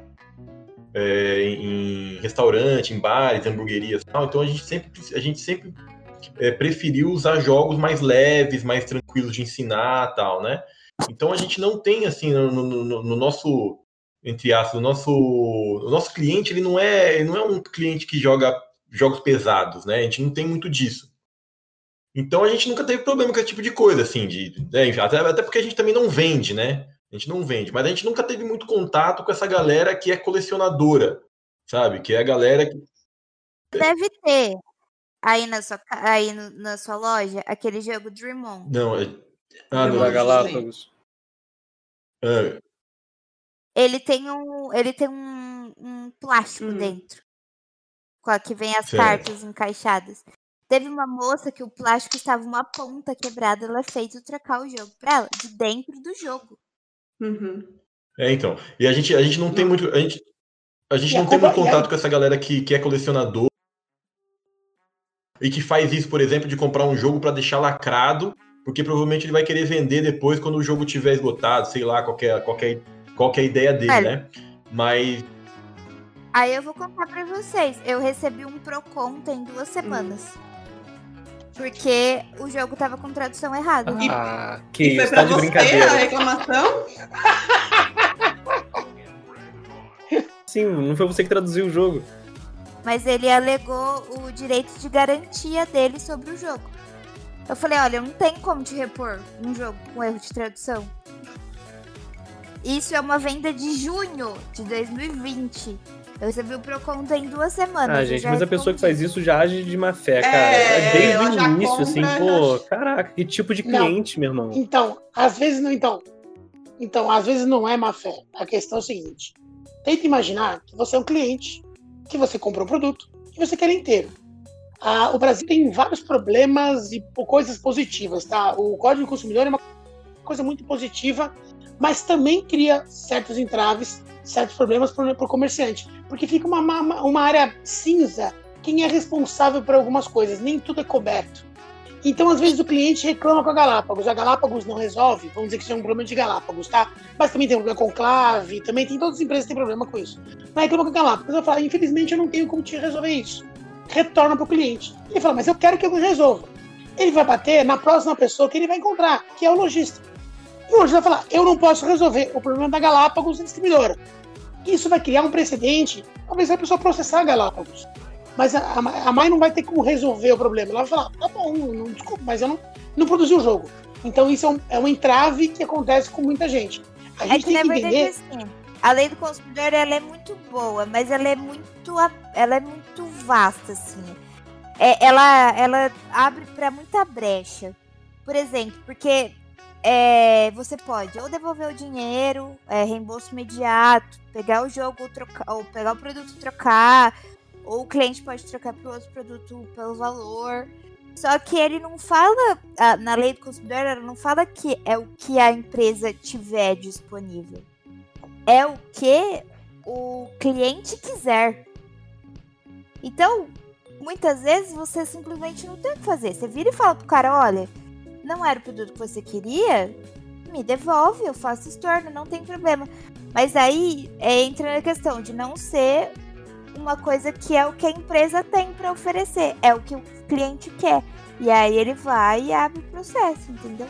é, em restaurante, em bares, hamburguerias tal, então a gente sempre, a gente sempre é, preferiu usar jogos mais leves, mais tranquilos de ensinar tal, né? Então a gente não tem assim no, no, no nosso entre aspas, o nosso, o nosso cliente ele não é, ele não é um cliente que joga jogos pesados, né? A gente não tem muito disso. Então a gente nunca teve problema com esse tipo de coisa, assim, de, né? até, até porque a gente também não vende, né? A gente não vende, mas a gente nunca teve muito contato com essa galera que é colecionadora, sabe? Que é a galera que. Deve ter aí na sua, aí na sua loja aquele jogo Dream On. Não, é. Ah, do da Galápagos. É. Ele tem um, ele tem um, um plástico Hum. dentro, com a que vem as Certo. cartas encaixadas. Teve uma moça que o plástico estava uma ponta quebrada, ela fez o trocar o jogo pra ela, de dentro do jogo. Uhum. É, então. E a gente, a gente não tem muito. A gente, a gente E a não tem muito e a- contato com essa galera que, que é colecionador e que faz isso, por exemplo, de comprar um jogo para deixar lacrado, porque provavelmente ele vai querer vender depois quando o jogo tiver esgotado, sei lá, qualquer, qualquer, qualquer ideia dele, É. né? Mas. Aí eu vou contar pra vocês, eu recebi um Procon tem duas semanas. Porque o jogo tava com tradução errada. Ah, que E foi isso, pra tá de você a brincadeira. reclamação? Sim, não foi você que traduziu o jogo. Mas ele alegou o direito de garantia dele sobre o jogo. Eu falei, olha, não tem como te repor um jogo com erro de tradução. Isso é uma venda de junho de 2020. Eu recebi o Procon tem duas semanas. Ah, gente, mas a pessoa que faz isso já age de má fé, cara. É, Desde o início, assim, pô, já- caraca, que tipo de Não. cliente, meu irmão? Então, às vezes não. Então, então, às vezes não é má fé. A questão é o seguinte: tenta imaginar que você é um cliente, que você comprou um produto e você quer inteiro. Ah, o Brasil tem vários problemas e coisas positivas, tá? O Código do Consumidor é uma coisa muito positiva, mas também cria certos entraves, certos problemas para o comerciante, porque fica uma, uma, uma área cinza. Quem é responsável por algumas coisas? Nem tudo é coberto. Então, às vezes, o cliente reclama com a Galápagos. A Galápagos não resolve, vamos dizer que isso é um problema de Galápagos, tá? Mas também tem problema com Clave, também tem todas as empresas que têm problema com isso. Mas reclama com a Galápagos. Eu falo, infelizmente, eu não tenho como te resolver isso. Retorna para o cliente. Ele fala, mas eu quero que eu resolva. Ele vai bater na próxima pessoa que ele vai encontrar, que é o lojista. E o lojista vai falar, eu não posso resolver o problema da Galápagos distribuidora. Isso vai criar um precedente, talvez a pessoa processar a Galápagos. Mas a, a, a mãe não vai ter como resolver o problema. Ela vai falar, tá bom, não, desculpa, mas eu não, não produzi o jogo. Então isso é um, é um entrave que acontece com muita gente. A É gente que tem que verdade, entender. assim, a lei do consumidor ela é muito boa, mas ela é muito, ela é muito vasta, assim. É, ela, ela abre para muita brecha. Por exemplo, porque é, você pode ou devolver o dinheiro, é, reembolso imediato, pegar o jogo ou, trocar, ou pegar o produto e trocar, ou o cliente pode trocar para outro produto pelo valor. Só que ele não fala, na lei do consumidor, ela não fala que é o que a empresa tiver disponível. É o que o cliente quiser. Então, muitas vezes você simplesmente não tem o que fazer. Você vira e fala pro cara, olha, não era o produto que você queria, me devolve, eu faço estorno, não tem problema. Mas aí é, entra na questão de não ser uma coisa que é o que a empresa tem para oferecer, é o que o cliente quer. E aí ele vai e abre o processo, entendeu?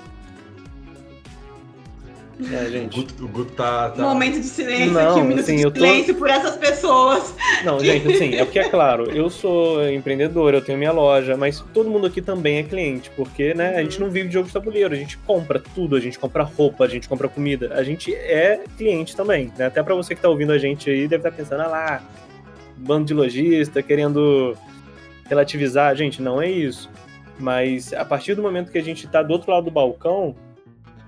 É, O gente. Guto, o Guto tá. tá- Momento de silêncio Não, aqui, um minuto assim, de eu tô- silêncio por essas pessoas. Não, gente, assim, é porque é claro, eu sou empreendedor, eu tenho minha loja, mas todo mundo aqui também é cliente, porque, né, a gente não vive de jogo de tabuleiro, a gente compra tudo, a gente compra roupa, a gente compra comida, a gente é cliente também, né? Até pra você que tá ouvindo a gente aí, deve estar pensando, ah lá, bando de lojista querendo relativizar, gente, não é isso. Mas a partir do momento que a gente tá do outro lado do balcão,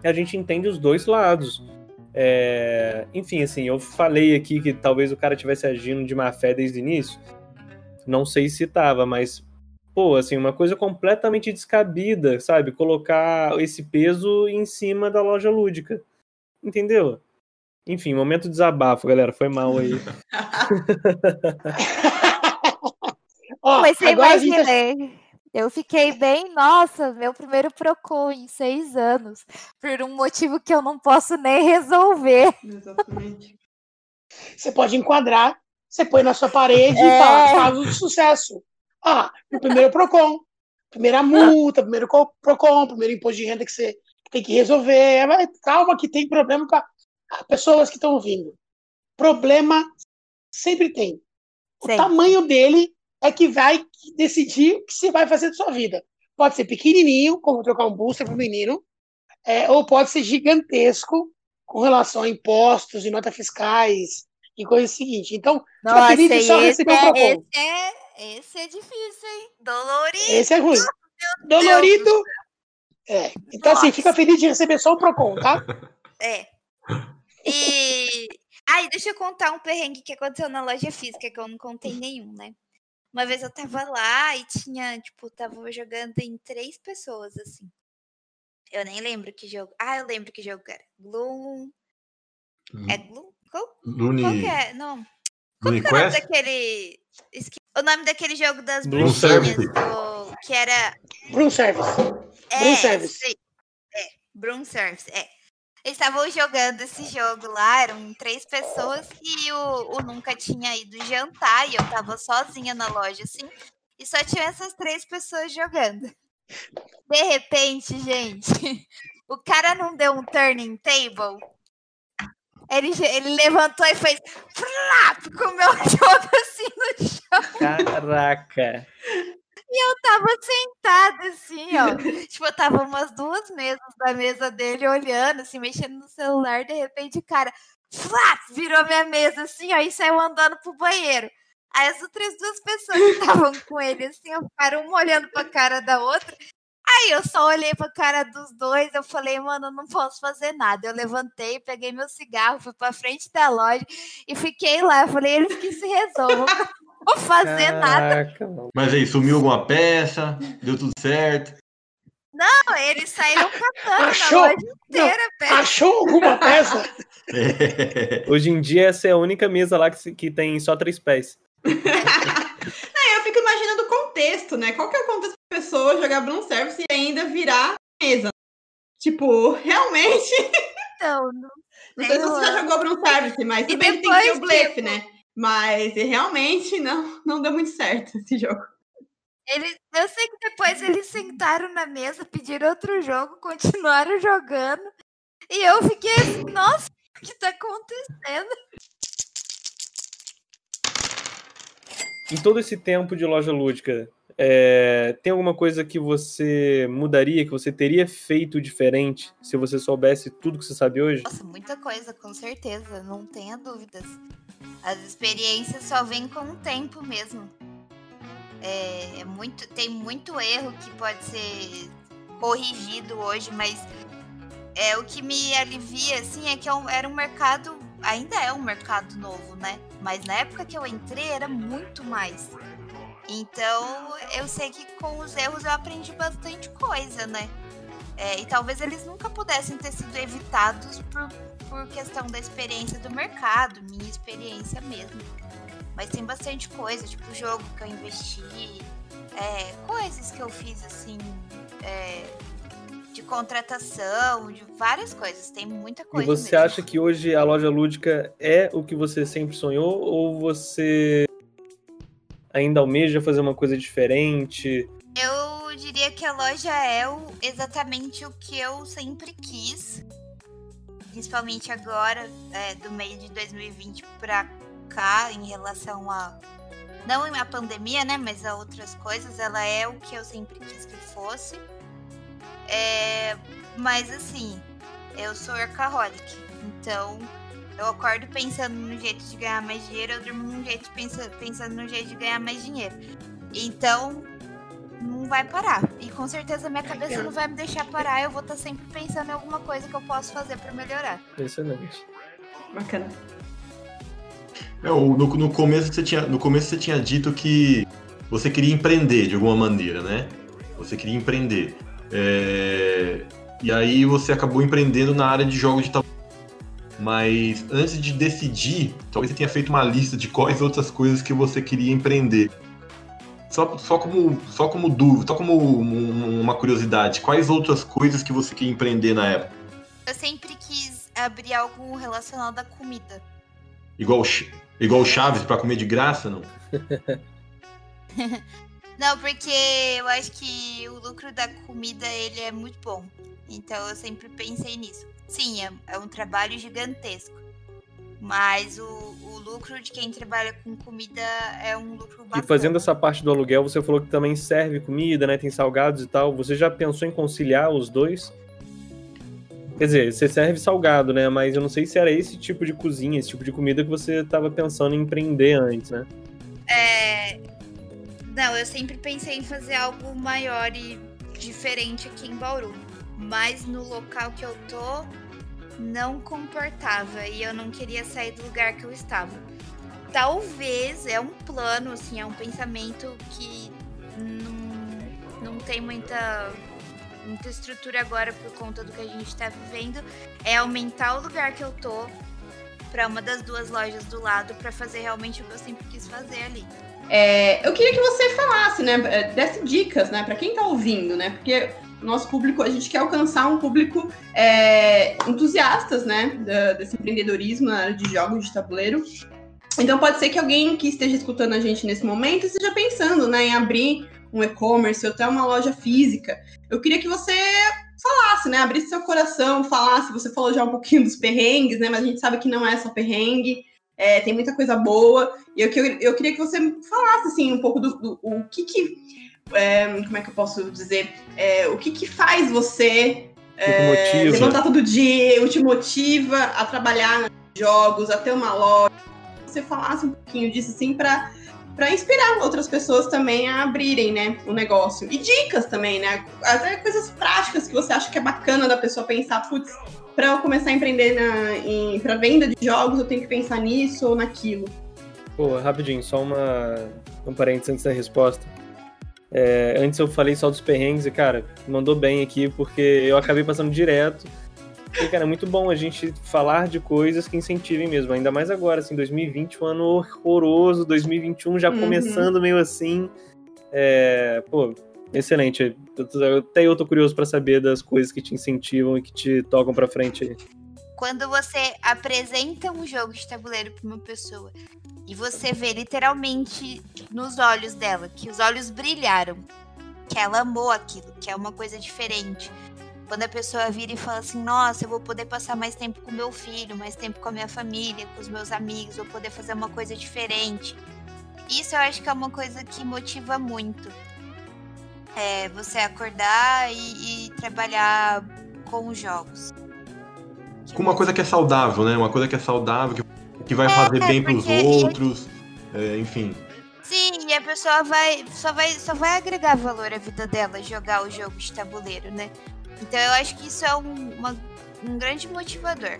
a gente entende os dois lados. É, Enfim, assim, eu falei aqui que talvez o cara tivesse agindo de má fé desde o início. Não sei se tava, mas, pô, assim, uma coisa completamente descabida, sabe? Colocar esse peso em cima da loja lúdica. Entendeu? Enfim, momento de desabafo, galera. Foi mal aí. Ó, Mas você agora a gente imagina, eu fiquei bem, nossa, meu primeiro Procon em seis anos, por um motivo que eu não posso nem resolver. Exatamente. Você pode enquadrar, você põe na sua parede É. e fala caso de sucesso. Ah, o primeiro PROCON, primeira multa, primeiro co- PROCON, primeiro imposto de renda que você tem que resolver. Mas calma que tem problema para pessoas que estão ouvindo. Problema sempre tem. O Sempre. tamanho dele é que vai decidir o que você vai fazer da sua vida. Pode ser pequenininho, como trocar um booster para o menino, é, ou pode ser gigantesco, com relação a impostos e notas fiscais e coisas seguintes. Então, Nossa, feliz de só esse, receber o é, Procon. esse, é, esse é difícil, hein? Dolorido. Esse é ruim. Dolorido. É. Então, assim, Nossa. fica feliz de receber só o Procon, tá? É. E. Ai, deixa eu contar um perrengue que aconteceu na loja física, que eu não contei nenhum, né? Uma vez eu tava lá e tinha, tipo, tava jogando em três pessoas, assim. Eu nem lembro que jogo. Ah, eu lembro que jogo era. Gloom. É Gloom? Qual, qual que é? Não. Qual Lune que é o nome daquele. esque- O nome daquele jogo das Bloom bruxinhas Service. do... Que era. Broom Service. É, Broom Service. É, Broom Service, é. Eles estavam jogando esse jogo lá, eram três pessoas e o, o Nunca tinha ido jantar e eu tava sozinha na loja, assim, e só tinha essas três pessoas jogando. De repente, gente, o cara não deu um turning table. Ele, ele levantou e fez flap com o meu jogo assim no chão. Caraca. Eu tava sentada assim, ó. tipo, eu tava umas duas mesas da mesa dele olhando, assim, mexendo no celular. De repente, o cara, flap, virou minha mesa assim, ó, e saiu andando pro banheiro. Aí as outras duas pessoas que estavam com ele, assim, ó, ficaram uma olhando pra cara da outra. Aí eu só olhei pra cara dos dois, eu falei, mano, eu não posso fazer nada. Eu levantei, peguei meu cigarro, fui pra frente da loja e fiquei lá. Eu falei, eles que se resolvam. Não vou fazer nada. Caraca, mano. Mas aí, sumiu alguma peça? Deu tudo certo? Não, eles saíram catando Achou? na loja inteira, velho. Achou alguma peça? Hoje em dia, essa é a única mesa lá que, que tem só três pés. Aí eu fico imaginando o contexto, né? Qual que é o contexto pra pessoa jogar Bloom Service e ainda virar mesa? Tipo, realmente. Então, não Não sei se você já jogou Bloom Service, mas E bem que tem que ter o depois, blefe, né? Mas realmente não, não deu muito certo esse jogo. Eles, eu sei que depois eles sentaram na mesa, pediram outro jogo, continuaram jogando. E eu fiquei assim, nossa, o que tá acontecendo? Em todo esse tempo de loja lúdica, é, tem alguma coisa que você mudaria, que você teria feito diferente se você soubesse tudo que você sabe hoje? Nossa, muita coisa, com certeza, não tenha dúvidas. As experiências só vêm com o tempo mesmo. É, é muito, tem muito erro que pode ser corrigido hoje, mas é o que me alivia assim é que é era um mercado, ainda é um mercado novo, né? Mas na época que eu entrei era muito mais. Então eu sei que com os erros eu aprendi bastante coisa, né? É, e talvez eles nunca pudessem ter sido evitados por, por questão da experiência do mercado, minha experiência mesmo. Mas tem bastante coisa, tipo o jogo que eu investi, é, coisas que eu fiz assim, é, de contratação, de várias coisas. Tem muita E coisa. você mesmo. acha que hoje a loja lúdica é o que você sempre sonhou ou você ainda almeja fazer uma coisa diferente? Eu diria que a loja é o- exatamente o que eu sempre quis. Principalmente agora, é, do meio de 2020 pra cá, em relação a. Não a pandemia, né? Mas a outras coisas. Ela é o que eu sempre quis que fosse. É, mas assim, eu sou workaholic. Então, eu acordo pensando no jeito de ganhar mais dinheiro, eu durmo num jeito pensa, pensando no jeito de ganhar mais dinheiro. Então, não vai parar. E com certeza minha cabeça não vai me deixar parar. Eu vou estar sempre pensando em alguma coisa que eu posso fazer pra melhorar. Excelente. Bacana. É, no, no começo você tinha, no começo você tinha dito que você queria empreender de alguma maneira, né? Você queria empreender. É, e aí você acabou empreendendo na área de jogos de tabuleiro. Mas antes de decidir, talvez você tenha feito uma lista de quais outras coisas que você queria empreender. Só, só, como, só como dúvida, só como um- uma curiosidade, quais outras coisas que você queria empreender na época? Eu sempre quis abrir algo relacionado à comida. Igual, igual Chaves para comer de graça, não? Não, porque eu acho que o lucro da comida ele é muito bom. Então eu sempre pensei nisso. Sim, é, é um trabalho gigantesco. Mas o, o lucro de quem trabalha com comida é um lucro bacana. E fazendo essa parte do aluguel, você falou que também serve comida, né? Tem salgados e tal. Você já pensou em conciliar os dois? Quer dizer, você serve salgado, né? Mas eu não sei se era esse tipo de cozinha, esse tipo de comida que você estava pensando em empreender antes, né? É. Não, eu sempre pensei em fazer algo maior e diferente aqui em Bauru. Mas no local que eu tô, não comportava e eu não queria sair do lugar que eu estava. Talvez é um plano, assim, é um pensamento que não, não tem muita muita estrutura agora por conta do que a gente está vivendo, é aumentar o lugar que eu tô para uma das duas lojas do lado para fazer realmente o que eu sempre quis fazer ali. É, eu queria que você falasse, né, desse dicas, né, para quem tá ouvindo, né, porque nosso público, a gente quer alcançar um público é, entusiastas, né, desse empreendedorismo na área de jogos de tabuleiro. Então pode ser que alguém que esteja escutando a gente nesse momento esteja pensando, né, em abrir um e-commerce ou até uma loja física. Eu queria que você falasse, né? Abrisse seu coração, falasse. Você falou já um pouquinho dos perrengues, né? Mas a gente sabe que não é só perrengue. É, tem muita coisa boa. E eu, eu, eu queria que você falasse, assim, um pouco do, do o que que... É, como é que eu posso dizer? É, o que que faz você é, levantar todo dia, o te motiva a trabalhar nos jogos, a ter uma loja. Você falasse um pouquinho disso, assim, para para inspirar outras pessoas também a abrirem, né, o negócio. E dicas também, né? Até coisas práticas que você acha que é bacana da pessoa pensar, putz, para eu começar a empreender na, para venda de jogos, eu tenho que pensar nisso ou naquilo. Pô, rapidinho, só uma um parênteses antes da resposta. É, antes eu falei só dos perrengues e, cara, mandou bem aqui, porque eu acabei passando direto e, cara, é muito bom a gente falar de coisas que incentivem mesmo, ainda mais agora, assim, 2020, um ano horroroso, 2021 já uhum. começando meio assim. É, pô, excelente. Até eu tô curioso para saber das coisas que te incentivam e que te tocam para frente aí. Quando você apresenta um jogo de tabuleiro para uma pessoa e você vê literalmente nos olhos dela que os olhos brilharam, que ela amou aquilo, que é uma coisa diferente quando a pessoa vira e fala assim: Nossa, eu vou poder passar mais tempo com meu filho, mais tempo com a minha família, com os meus amigos, vou poder fazer uma coisa diferente. Isso eu acho que é uma coisa que motiva muito. É você acordar e, e trabalhar com os jogos. Com uma coisa que é saudável, né? Uma coisa que é saudável, que, que vai é, fazer bem para os outros, é, enfim. Sim, e a pessoa vai só, vai só vai agregar valor à vida dela jogar o jogo de tabuleiro, né? Então eu acho que isso é um, uma, um grande motivador.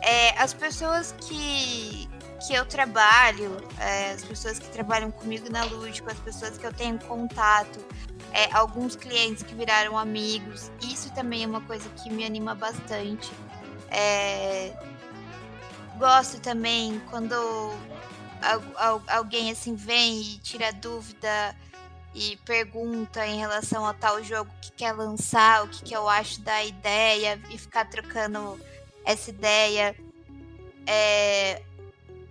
É, as pessoas que, que eu trabalho, é, as pessoas que trabalham comigo na Lúdico, as pessoas que eu tenho contato, é, alguns clientes que viraram amigos, isso também é uma coisa que me anima bastante. É, gosto também quando alguém assim vem e tira dúvida e pergunta em relação a tal jogo que quer lançar, o que, que eu acho da ideia e ficar trocando essa ideia. É...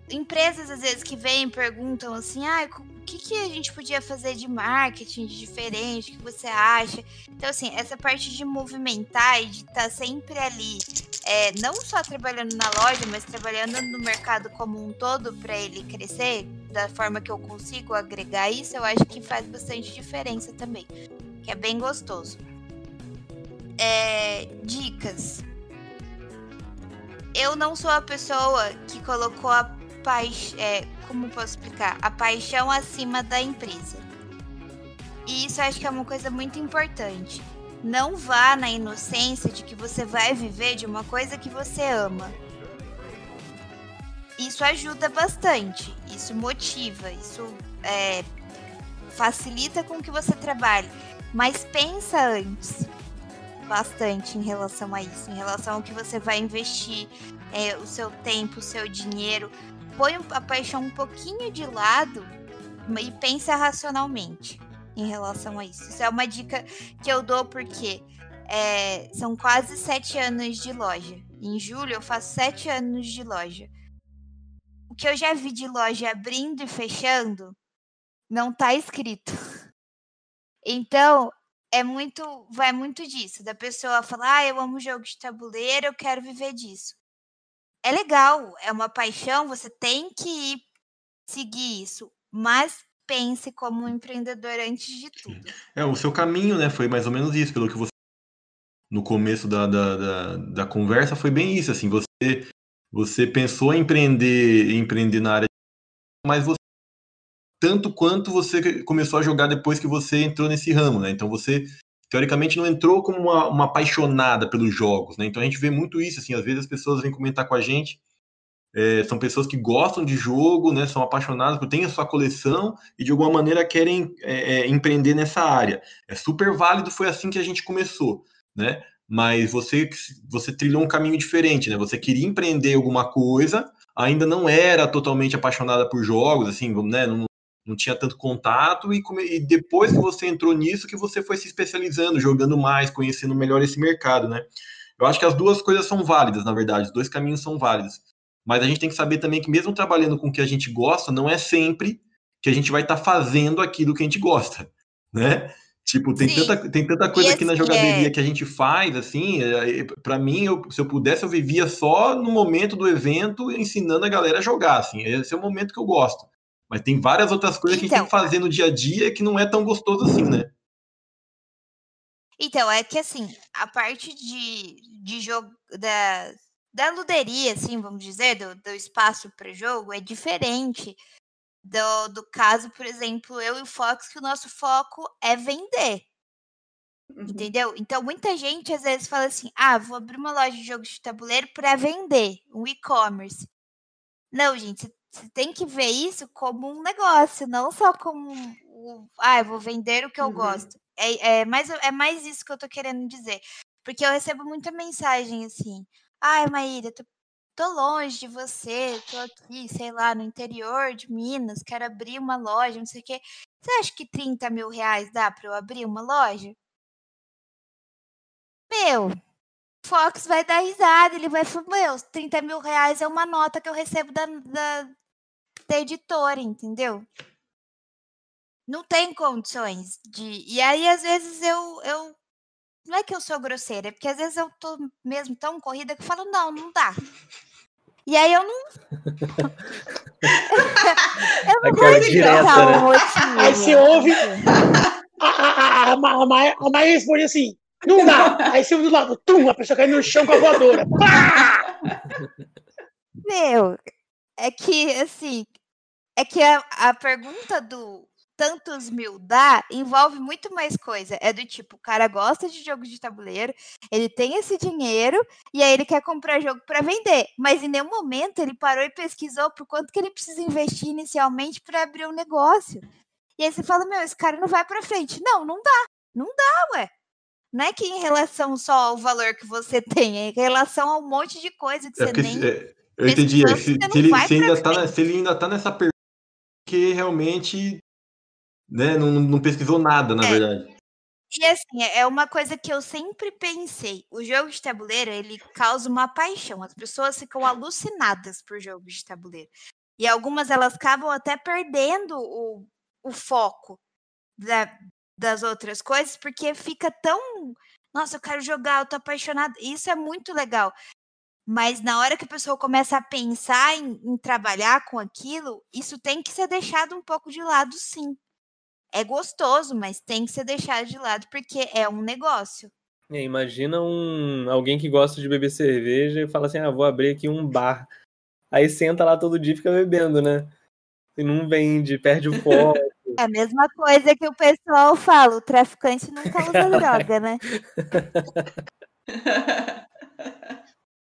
Empresas às vezes que vêm perguntam assim, ah, que, que a gente podia fazer de marketing de diferente, o que você acha? Então, assim, essa parte de movimentar e de estar tá sempre ali, é, não só trabalhando na loja, mas trabalhando no mercado como um todo para ele crescer, da forma que eu consigo agregar isso, eu acho que faz bastante diferença também. Que é bem gostoso. É, dicas. Eu não sou a pessoa que colocou a paixão. É, como posso explicar? A paixão acima da empresa. E isso acho que é uma coisa muito importante. Não vá na inocência de que você vai viver de uma coisa que você ama isso ajuda bastante, isso motiva, isso é, facilita com que você trabalhe. Mas pensa antes bastante em relação a isso, em relação ao que você vai investir, é, o seu tempo, o seu dinheiro. Põe a paixão um pouquinho de lado e pensa racionalmente em relação a isso. Isso é uma dica que eu dou porque é, são quase sete anos de loja. Em julho eu faço sete anos de loja o que eu já vi de loja abrindo e fechando não tá escrito. Então, é muito, vai muito disso, da pessoa falar, ah, eu amo jogo de tabuleiro, eu quero viver disso. É legal, é uma paixão, você tem que ir seguir isso, mas pense como um empreendedor antes de tudo. É, o seu caminho, né, foi mais ou menos isso, pelo que você no começo da, da, da, da conversa foi bem isso, assim, você, você pensou em empreender, empreender na área, mas você tanto quanto você começou a jogar depois que você entrou nesse ramo, né? Então você teoricamente não entrou como uma, uma apaixonada pelos jogos, né? Então a gente vê muito isso, assim, às vezes as pessoas vêm comentar com a gente, é, são pessoas que gostam de jogo, né? São apaixonadas, têm a sua coleção e de alguma maneira querem é, é, empreender nessa área. É super válido, foi assim que a gente começou, né? Mas você você trilhou um caminho diferente, né? Você queria empreender alguma coisa, ainda não era totalmente apaixonada por jogos, assim, né? Não, não tinha tanto contato e, e, depois que você entrou nisso que você foi se especializando, jogando mais, conhecendo melhor esse mercado, né? Eu acho que as duas coisas são válidas, na verdade, os dois caminhos são válidos. Mas a gente tem que saber também que mesmo trabalhando com o que a gente gosta, não é sempre que a gente vai estar tá fazendo aquilo que a gente gosta, né? Tipo, tem tanta, tem tanta coisa aqui na assim, jogadoria é... que a gente faz, assim, é, para mim, eu, se eu pudesse, eu vivia só no momento do evento ensinando a galera a jogar, assim, esse é o momento que eu gosto. Mas tem várias outras coisas então, que a gente tem que então, fazer no dia a dia que não é tão gostoso assim, né? Então, é que assim, a parte de, de jogo da, da luderia, assim, vamos dizer, do, do espaço para jogo, é diferente do, do caso, por exemplo, eu e o Fox, que o nosso foco é vender. Uhum. Entendeu? Então, muita gente às vezes fala assim: ah, vou abrir uma loja de jogos de tabuleiro para vender, um e-commerce. Não, gente, você tem que ver isso como um negócio, não só como um, ah, eu vou vender o que eu uhum. gosto. É, é, mais, é mais isso que eu tô querendo dizer. Porque eu recebo muita mensagem assim: ai, Maíra, tô, tô longe de você, tô aqui, sei lá, no interior de Minas, quero abrir uma loja, não sei o quê. Você acha que 30 mil reais dá para eu abrir uma loja? Meu, Fox vai dar risada, ele vai falar, meu, 30 mil reais é uma nota que eu recebo da, da, da editora, entendeu? Não tem condições de. E aí, às vezes, eu, eu. Não é que eu sou grosseira, é porque às vezes eu tô mesmo tão corrida que eu falo, não, não dá. E aí eu não. eu não Aquela direta, né? Um aí você ouve. A, a, a, a, a Maia responde assim: não dá. Aí você ouve do lado, tum, a pessoa cai no chão com a voadora. Pá! Meu, é que, assim, é que a, a pergunta do tantos mil dá envolve muito mais coisa. É do tipo, o cara gosta de jogos de tabuleiro, ele tem esse dinheiro e aí ele quer comprar jogo para vender. Mas em nenhum momento ele parou e pesquisou por quanto que ele precisa investir inicialmente para abrir um negócio. E aí você fala, meu, esse cara não vai para frente. Não, não dá. Não dá, ué. Não é que em relação só ao valor que você tem, é em relação a um monte de coisa que é você nem. É, eu entendi. Se, se, ele, se, ainda tá na, se ele ainda tá nessa pergunta que realmente né, não, não pesquisou nada, na é. verdade. E assim, é uma coisa que eu sempre pensei. O jogo de tabuleiro, ele causa uma paixão. As pessoas ficam alucinadas por jogos de tabuleiro. E algumas elas acabam até perdendo o, o foco da, das outras coisas, porque fica tão. Nossa, eu quero jogar, eu tô apaixonada. Isso é muito legal. Mas na hora que a pessoa começa a pensar em, em, trabalhar com aquilo, isso tem que ser deixado um pouco de lado, sim. É gostoso, mas tem que ser deixado de lado porque é um negócio. É, imagina um alguém que gosta de beber cerveja e fala assim: ah, vou abrir aqui um bar. Aí senta lá todo dia e fica bebendo, né? E não vende, perde o foco. É a mesma coisa que o pessoal fala: o traficante nunca usa droga, né?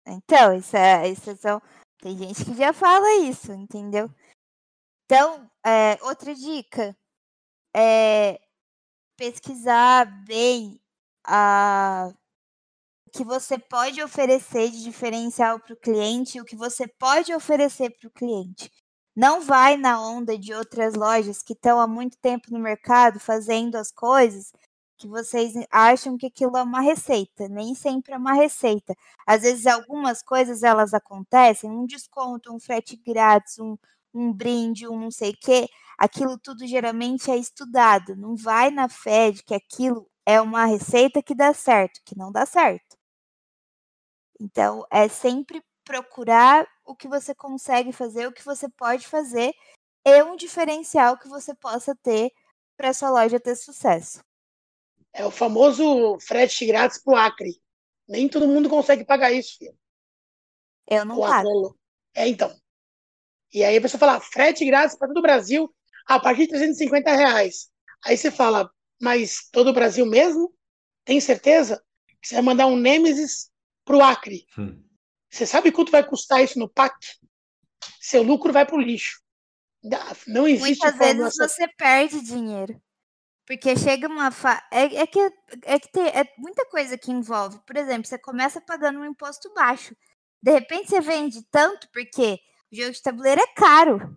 Então, isso é, isso são. Tem gente que já fala isso, entendeu? Então, é, outra dica é pesquisar bem a o que você pode oferecer de diferencial para o cliente, o que você pode oferecer para o cliente. Não vai na onda de outras lojas que estão há muito tempo no mercado fazendo as coisas que vocês acham que aquilo é uma receita, nem sempre é uma receita. Às vezes algumas coisas elas acontecem, um desconto, um frete grátis, um, um brinde, um não sei o quê, aquilo tudo geralmente é estudado, não vai na fé de que aquilo é uma receita que dá certo, que não dá certo. Então, é sempre procurar o que você consegue fazer, o que você pode fazer e um diferencial que você possa ter para sua loja ter sucesso. É o famoso frete grátis pro Acre. Nem todo mundo consegue pagar isso, filho. Eu não O pago. É, então. E aí a pessoa fala, frete grátis para todo o Brasil a partir de 350 reais. Aí você fala, mas todo o Brasil mesmo? Tem certeza? Você vai mandar um Nemesis pro Acre. Hum. Você sabe quanto vai custar isso no PAC? Seu lucro vai pro lixo. Não existe Muitas vezes você perde dinheiro. Porque chega uma fa... é, é que é que tem é muita coisa que envolve. Por exemplo, você começa pagando um imposto baixo. De repente você vende tanto porque o jogo de tabuleiro é caro,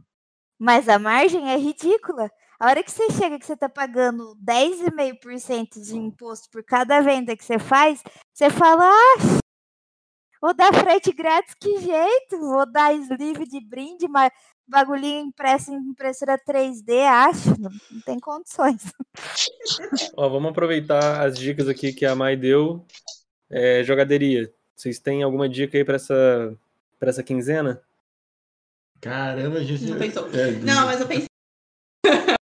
mas a margem é ridícula. A hora que você chega que você está pagando 10,5% de imposto por cada venda que você faz, você fala: "Ah, vou dar frete grátis, que jeito? Vou dar sleeve de brinde, mas bagulhinho impresso em impressora 3D, acho, não, não tem condições. Ó, vamos aproveitar as dicas aqui que a Mai deu. É, jogaderia. Vocês têm alguma dica aí pra essa, pra essa quinzena? Caramba, a gente. Não pensou. É, Não, mas eu pensei.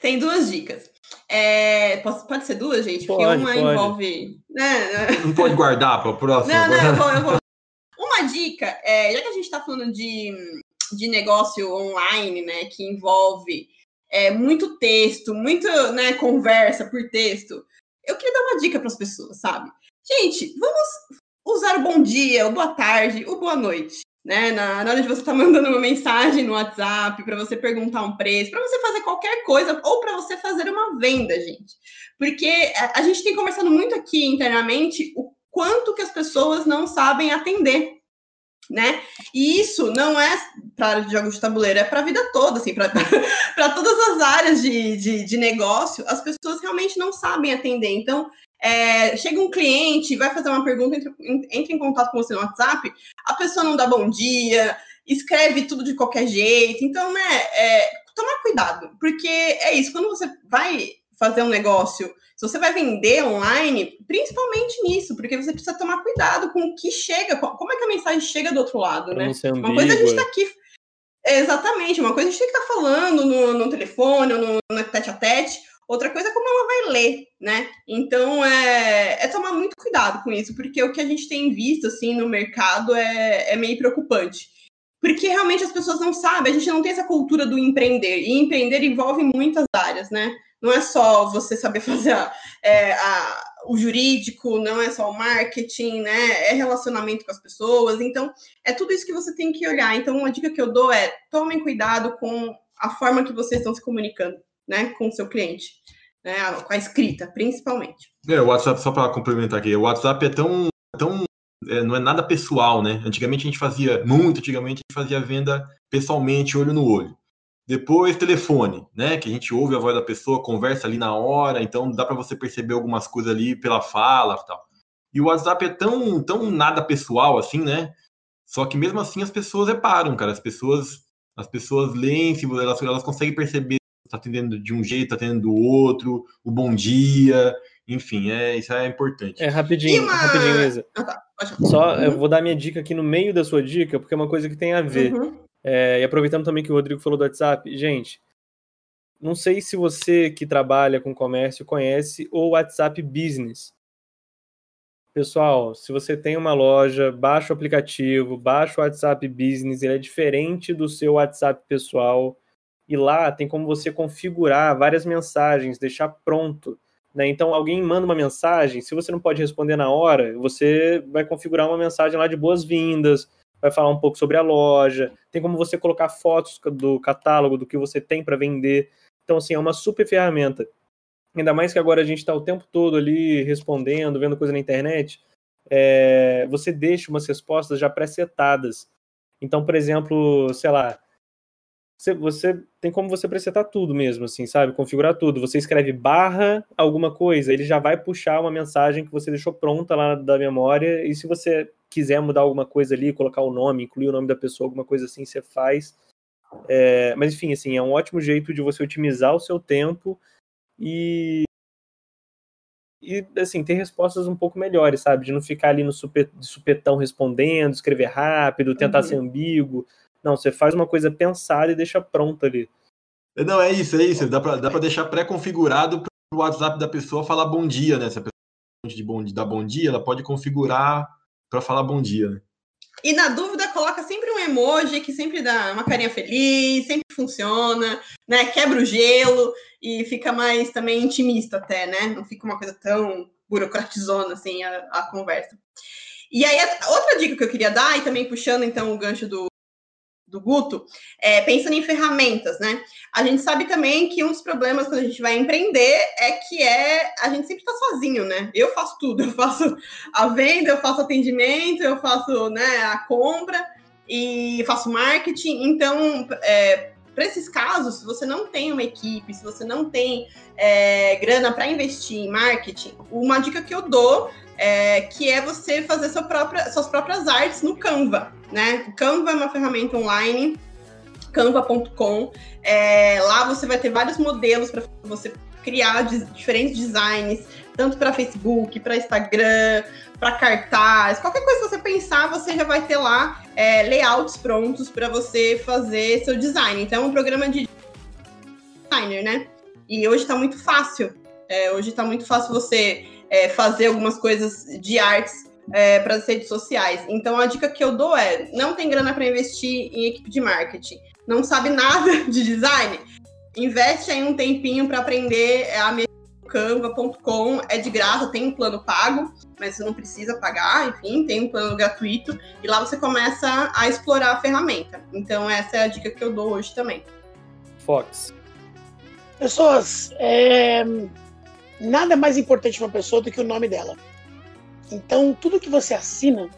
Tem duas dicas. É, posso- pode ser duas, gente? Porque Pode, uma pode. envolve. né, né, Não pode guardar para o próximo. Não, não, eu vou, eu vou. Uma dica, é, já que a gente está falando de, de negócio online, né, que envolve é, muito texto, muito né, conversa por texto, eu queria dar uma dica para as pessoas, sabe? Gente, vamos usar o bom dia, o boa tarde, o boa noite. Né, na, na hora de você estar mandando uma mensagem no WhatsApp, para você perguntar um preço, para você fazer qualquer coisa, ou para você fazer uma venda, gente. Porque a, a gente tem conversado muito aqui internamente o quanto que as pessoas não sabem atender, né? E isso não é para área de jogos de tabuleiro, é para a vida toda, assim, para todas as áreas de, de, de negócio, as pessoas realmente não sabem atender. Então, é, chega um cliente, vai fazer uma pergunta, entra, entra em contato com você no WhatsApp, a pessoa não dá bom dia, escreve tudo de qualquer jeito. Então, né, é, tomar cuidado, porque é isso, quando você vai fazer um negócio, se você vai vender online, principalmente nisso, porque você precisa tomar cuidado com o que chega, como é que a mensagem chega do outro lado, né? Uma coisa a gente ambígua. tá aqui. Exatamente, uma coisa a gente tem que estar falando no, no telefone, no, no tete a tete, outra coisa é como ela vai ler, né? Então é, é tomar muito cuidado com isso, porque o que a gente tem visto assim no mercado é, é meio preocupante. Porque realmente as pessoas não sabem, a gente não tem essa cultura do empreender. E empreender envolve muitas áreas, né? Não é só você saber fazer a, é, a, o jurídico, não é só o marketing, né? É relacionamento com as pessoas. Então, é tudo isso que você tem que olhar. Então, uma dica que eu dou é tomem cuidado com a forma que vocês estão se comunicando, né? Com o seu cliente. Né, com a escrita, principalmente. É, o WhatsApp, só para complementar aqui, o WhatsApp é tão. tão é, não é nada pessoal, né? Antigamente a gente fazia, muito antigamente, a gente fazia venda pessoalmente, olho no olho. Depois, telefone, né? Que a gente ouve a voz da pessoa, conversa ali na hora, então dá para você perceber algumas coisas ali pela fala e tal. E o WhatsApp é tão, tão nada pessoal assim, né? Só que mesmo assim as pessoas reparam, cara. As pessoas, as pessoas leem, se elas, elas conseguem perceber se tá atendendo de um jeito, tá atendendo do outro, o bom dia, enfim, é, isso é importante. É, rapidinho, uma... rapidinho, Isa. Ah, tá. Só eu vou dar minha dica aqui no meio da sua dica, porque é uma coisa que tem a ver. Uhum. É, e aproveitando também que o Rodrigo falou do WhatsApp, gente, não sei se você que trabalha com comércio conhece o WhatsApp Business. Pessoal, se você tem uma loja, baixa o aplicativo, baixa o WhatsApp Business, ele é diferente do seu WhatsApp pessoal. E lá tem como você configurar várias mensagens, deixar pronto. Né? Então, alguém manda uma mensagem, se você não pode responder na hora, você vai configurar uma mensagem lá de boas-vindas, vai falar um pouco sobre a loja, tem como você colocar fotos do catálogo, do que você tem para vender. Então, assim, é uma super ferramenta. Ainda mais que agora a gente está o tempo todo ali respondendo, vendo coisa na internet, é, você deixa umas respostas já pré-setadas. Então, por exemplo, sei lá, você, você, tem como você presetar tudo mesmo, assim, sabe? Configurar tudo. Você escreve barra alguma coisa, ele já vai puxar uma mensagem que você deixou pronta lá da memória, e se você quiser mudar alguma coisa ali, colocar o nome, incluir o nome da pessoa, alguma coisa assim, você faz. É, mas enfim, assim, é um ótimo jeito de você otimizar o seu tempo e e assim, ter respostas um pouco melhores, sabe? De não ficar ali no super, supetão respondendo, escrever rápido, tentar Uhum. ser ambíguo. Não, você faz uma coisa pensada e deixa pronta ali. Não, é isso, é isso. Dá pra, dá pra deixar pré-configurado pro WhatsApp da pessoa falar bom dia, né? Se a pessoa de bom, dar bom dia, ela pode configurar para falar bom dia. Né? E na dúvida, coloca sempre um emoji que sempre dá uma carinha feliz, sempre funciona, né? Quebra o gelo e fica mais também intimista até, né? Não fica uma coisa tão burocratizona assim a, a conversa. E aí, outra dica que eu queria dar, e também puxando então o gancho do, do Guto, é, pensando em ferramentas, né? A gente sabe também que um dos problemas quando a gente vai empreender é que é a gente sempre está sozinho, né? Eu faço tudo, eu faço a venda, eu faço atendimento, eu faço né, a compra e faço marketing. Então, é, para esses casos, se você não tem uma equipe, se você não tem é, grana para investir em marketing, uma dica que eu dou é, que é você fazer sua própria, suas próprias artes no Canva, né? Canva é uma ferramenta online, canva.com. É, lá você vai ter vários modelos para você criar diferentes designs, tanto para Facebook, para Instagram, para cartaz, qualquer coisa que você pensar, você já vai ter lá é, layouts prontos para você fazer seu design. Então, é um programa de designer, né? E hoje está muito fácil. É, hoje está muito fácil você é, fazer algumas coisas de artes é, para as redes sociais. Então a dica que eu dou é: não tem grana para investir em equipe de marketing, não sabe nada de design, investe aí um tempinho para aprender a mexer canva.com é de graça, tem um plano pago, mas você não precisa pagar, enfim, tem um plano gratuito e lá você começa a explorar a ferramenta. Então essa é a dica que eu dou hoje também. Fox. Pessoas, é, nada mais importante para uma pessoa do que o nome dela. Então, tudo que você assina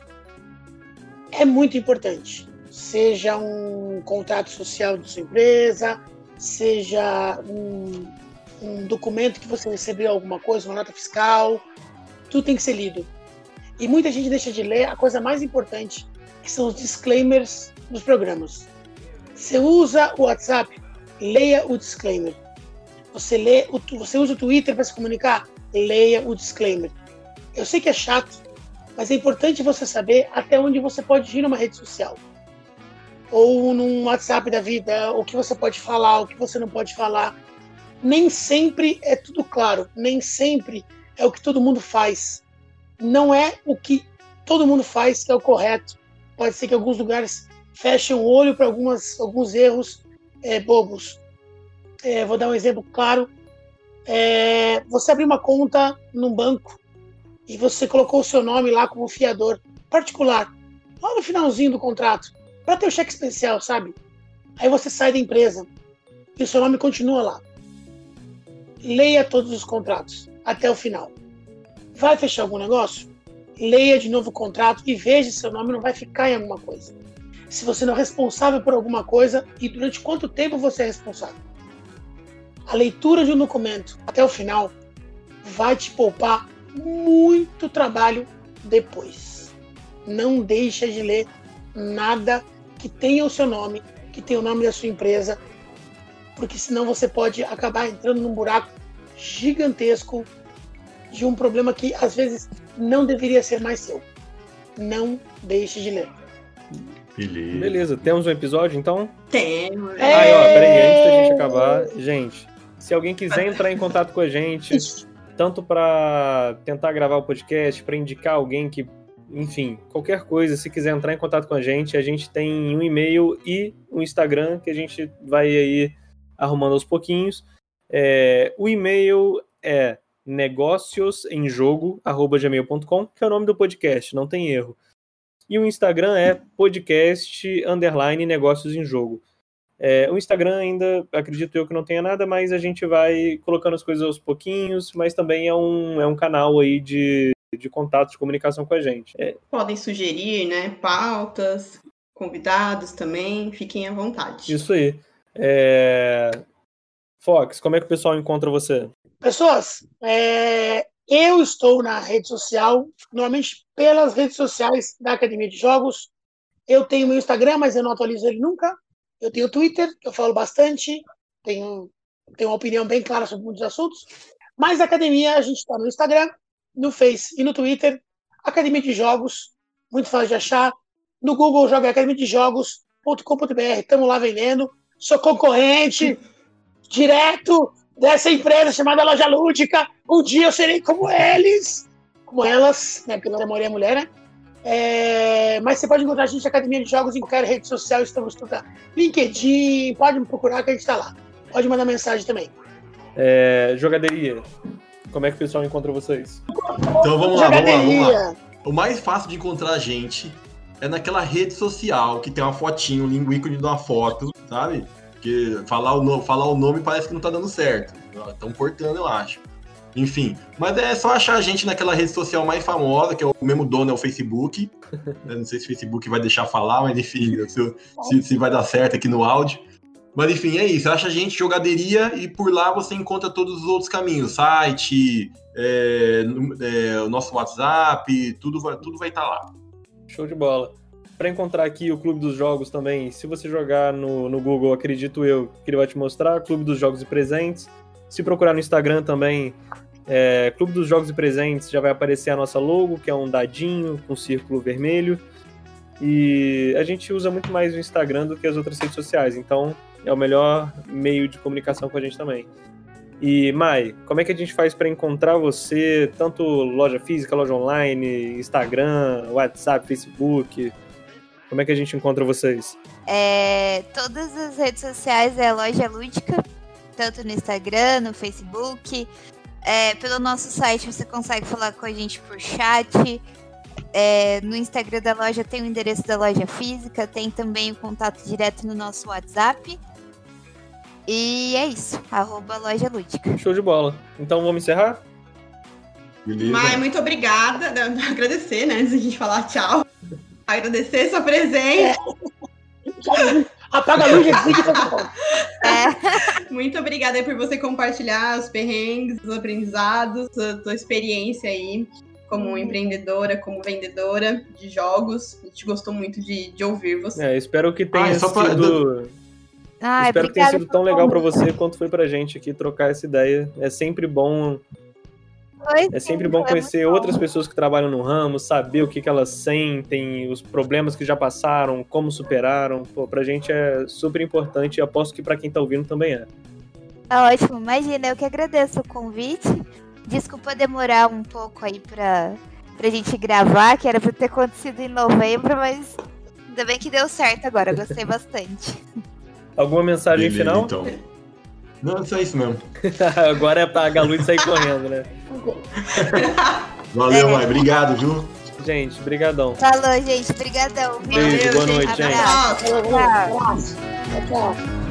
é muito importante. Seja um contrato social de sua empresa, seja um, um documento que você recebeu alguma coisa, uma nota fiscal, tudo tem que ser lido. E muita gente deixa de ler a coisa mais importante, que são os disclaimers dos programas. Você usa o WhatsApp, leia o disclaimer. Você lê, o, você usa o Twitter para se comunicar? Leia o disclaimer. Eu sei que é chato, mas é importante você saber até onde você pode ir numa rede social. Ou num WhatsApp da vida, o que você pode falar, o que você não pode falar. Nem sempre é tudo claro, nem sempre é o que todo mundo faz. Não é o que todo mundo faz que é o correto. Pode ser que alguns lugares fechem o olho para alguns erros é, bobos. É, vou dar um exemplo claro. É, você abriu uma conta num banco e você colocou o seu nome lá como fiador particular, lá no finalzinho do contrato, para ter o cheque especial, sabe? Aí você sai da empresa e o seu nome continua lá. Leia todos os contratos até o final. Vai fechar algum negócio? Leia de novo o contrato e veja se seu nome não vai ficar em alguma coisa. Se você não é responsável por alguma coisa e durante quanto tempo você é responsável a leitura de um documento até o final vai te poupar muito trabalho depois. Não deixa de ler nada que tenha o seu nome, que tenha o nome da sua empresa, porque senão você pode acabar entrando num buraco gigantesco de um problema que às vezes não deveria ser mais seu. Não deixe de ler. Beleza. Beleza. Temos um episódio então? Temos. Aí, ó, peraí, antes da gente acabar, gente, se alguém quiser entrar em contato com a gente, tanto para tentar gravar o podcast, para indicar alguém que, enfim, qualquer coisa, se quiser entrar em contato com a gente, a gente tem um e-mail e um Instagram que a gente vai aí arrumando aos pouquinhos. É, o e-mail é negóciosemjogo@gmail.com, que é o nome do podcast, não tem erro. E o Instagram é podcast underline negócios em jogo. É, o Instagram ainda, acredito eu que não tenha nada, mas a gente vai colocando as coisas aos pouquinhos, mas também é um, é um canal aí de, de contato, de comunicação com a gente. É. Podem sugerir, né, pautas, convidados também, fiquem à vontade. Isso aí. É... Fox, como é que o pessoal encontra você? Pessoas, é, eu estou na rede social, normalmente pelas redes sociais da Academia de Jogos. Eu tenho meu Instagram, mas eu não atualizo ele nunca. Eu tenho Twitter, eu falo bastante, tenho, tenho uma opinião bem clara sobre muitos assuntos. Mas academia, a gente está no Instagram, no Face e no Twitter. Academia de Jogos, muito fácil de achar. No Google, joga academia de jogos.com.br, estamos lá vendendo. Sou concorrente direto dessa empresa chamada Loja Lúdica. Um dia eu serei como eles. como elas, né? Porque não é mulher, né? É, mas você pode encontrar a gente na Academia de Jogos em qualquer rede social, estamos tudo lá. LinkedIn, pode me procurar que a gente está lá. Pode mandar mensagem também. É, jogaderia. Como é que o pessoal encontra vocês? Então vamos lá, vamos lá, vamos lá. O mais fácil de encontrar a gente é naquela rede social que tem uma fotinho, um ícone de uma foto, sabe? Porque falar o, nome, falar o nome parece que não tá dando certo. Estão cortando, eu acho. Enfim, mas é só achar a gente naquela rede social mais famosa, que é o mesmo dono, é o Facebook. Eu não sei se o Facebook vai deixar falar, mas enfim, se, se, se vai dar certo aqui no áudio. Mas enfim, é isso. Acha a gente, jogaderia, e por lá você encontra todos os outros caminhos. Site, é, é, o nosso WhatsApp, tudo vai tudo vai estar tá lá. Show de bola. Para encontrar aqui o Clube dos Jogos também, se você jogar no, no Google, acredito eu que ele vai te mostrar, Clube dos Jogos e Presentes. Se procurar no Instagram também, é, Clube dos Jogos e Presentes, já vai aparecer a nossa logo, que é um dadinho com um círculo vermelho. E a gente usa muito mais o Instagram do que as outras redes sociais, então é o melhor meio de comunicação com a gente também. E Mai, como é que a gente faz para encontrar você, tanto loja física, loja online, Instagram, WhatsApp, Facebook? Como é que a gente encontra vocês? É, todas as redes sociais é loja lúdica, tanto no Instagram, no Facebook. É, pelo nosso site você consegue falar com a gente por chat. É, no Instagram da loja tem o endereço da loja física, tem também o contato direto no nosso WhatsApp. E é isso, arroba loja lúdica. Show de bola. Então vamos encerrar? Beleza. Mai, muito obrigada. Agradecer, né? Antes de a gente falar tchau. Agradecer sua presença. É. Apaga a luz e fica é. Muito obrigada por você compartilhar os perrengues, os aprendizados, a tua experiência aí como hum. empreendedora, como vendedora de jogos. A gente gostou muito de, de ouvir você. É, espero que tenha ah, sido... Pra... Ah, espero que tenha sido tão legal para você quanto foi pra gente aqui trocar essa ideia. É sempre bom é sempre bom conhecer outras pessoas que trabalham no ramo, saber o que, que elas sentem, os problemas que já passaram, como superaram. Pô, pra gente é super importante e aposto que para quem tá ouvindo também é. Tá ótimo, imagina, eu que agradeço o convite. Desculpa demorar um pouco aí pra, pra gente gravar, que era pra ter acontecido em novembro, mas ainda bem que deu certo agora, gostei bastante. Alguma mensagem Beleza, final? Então. Não, só isso mesmo. Agora é pra Galu sair correndo, né? Valeu, mãe. Obrigado, viu? Gente, brigadão. Falou, gente. Brigadão. Beijo, boa noite, gente. Tchau. Tchau. Tchau.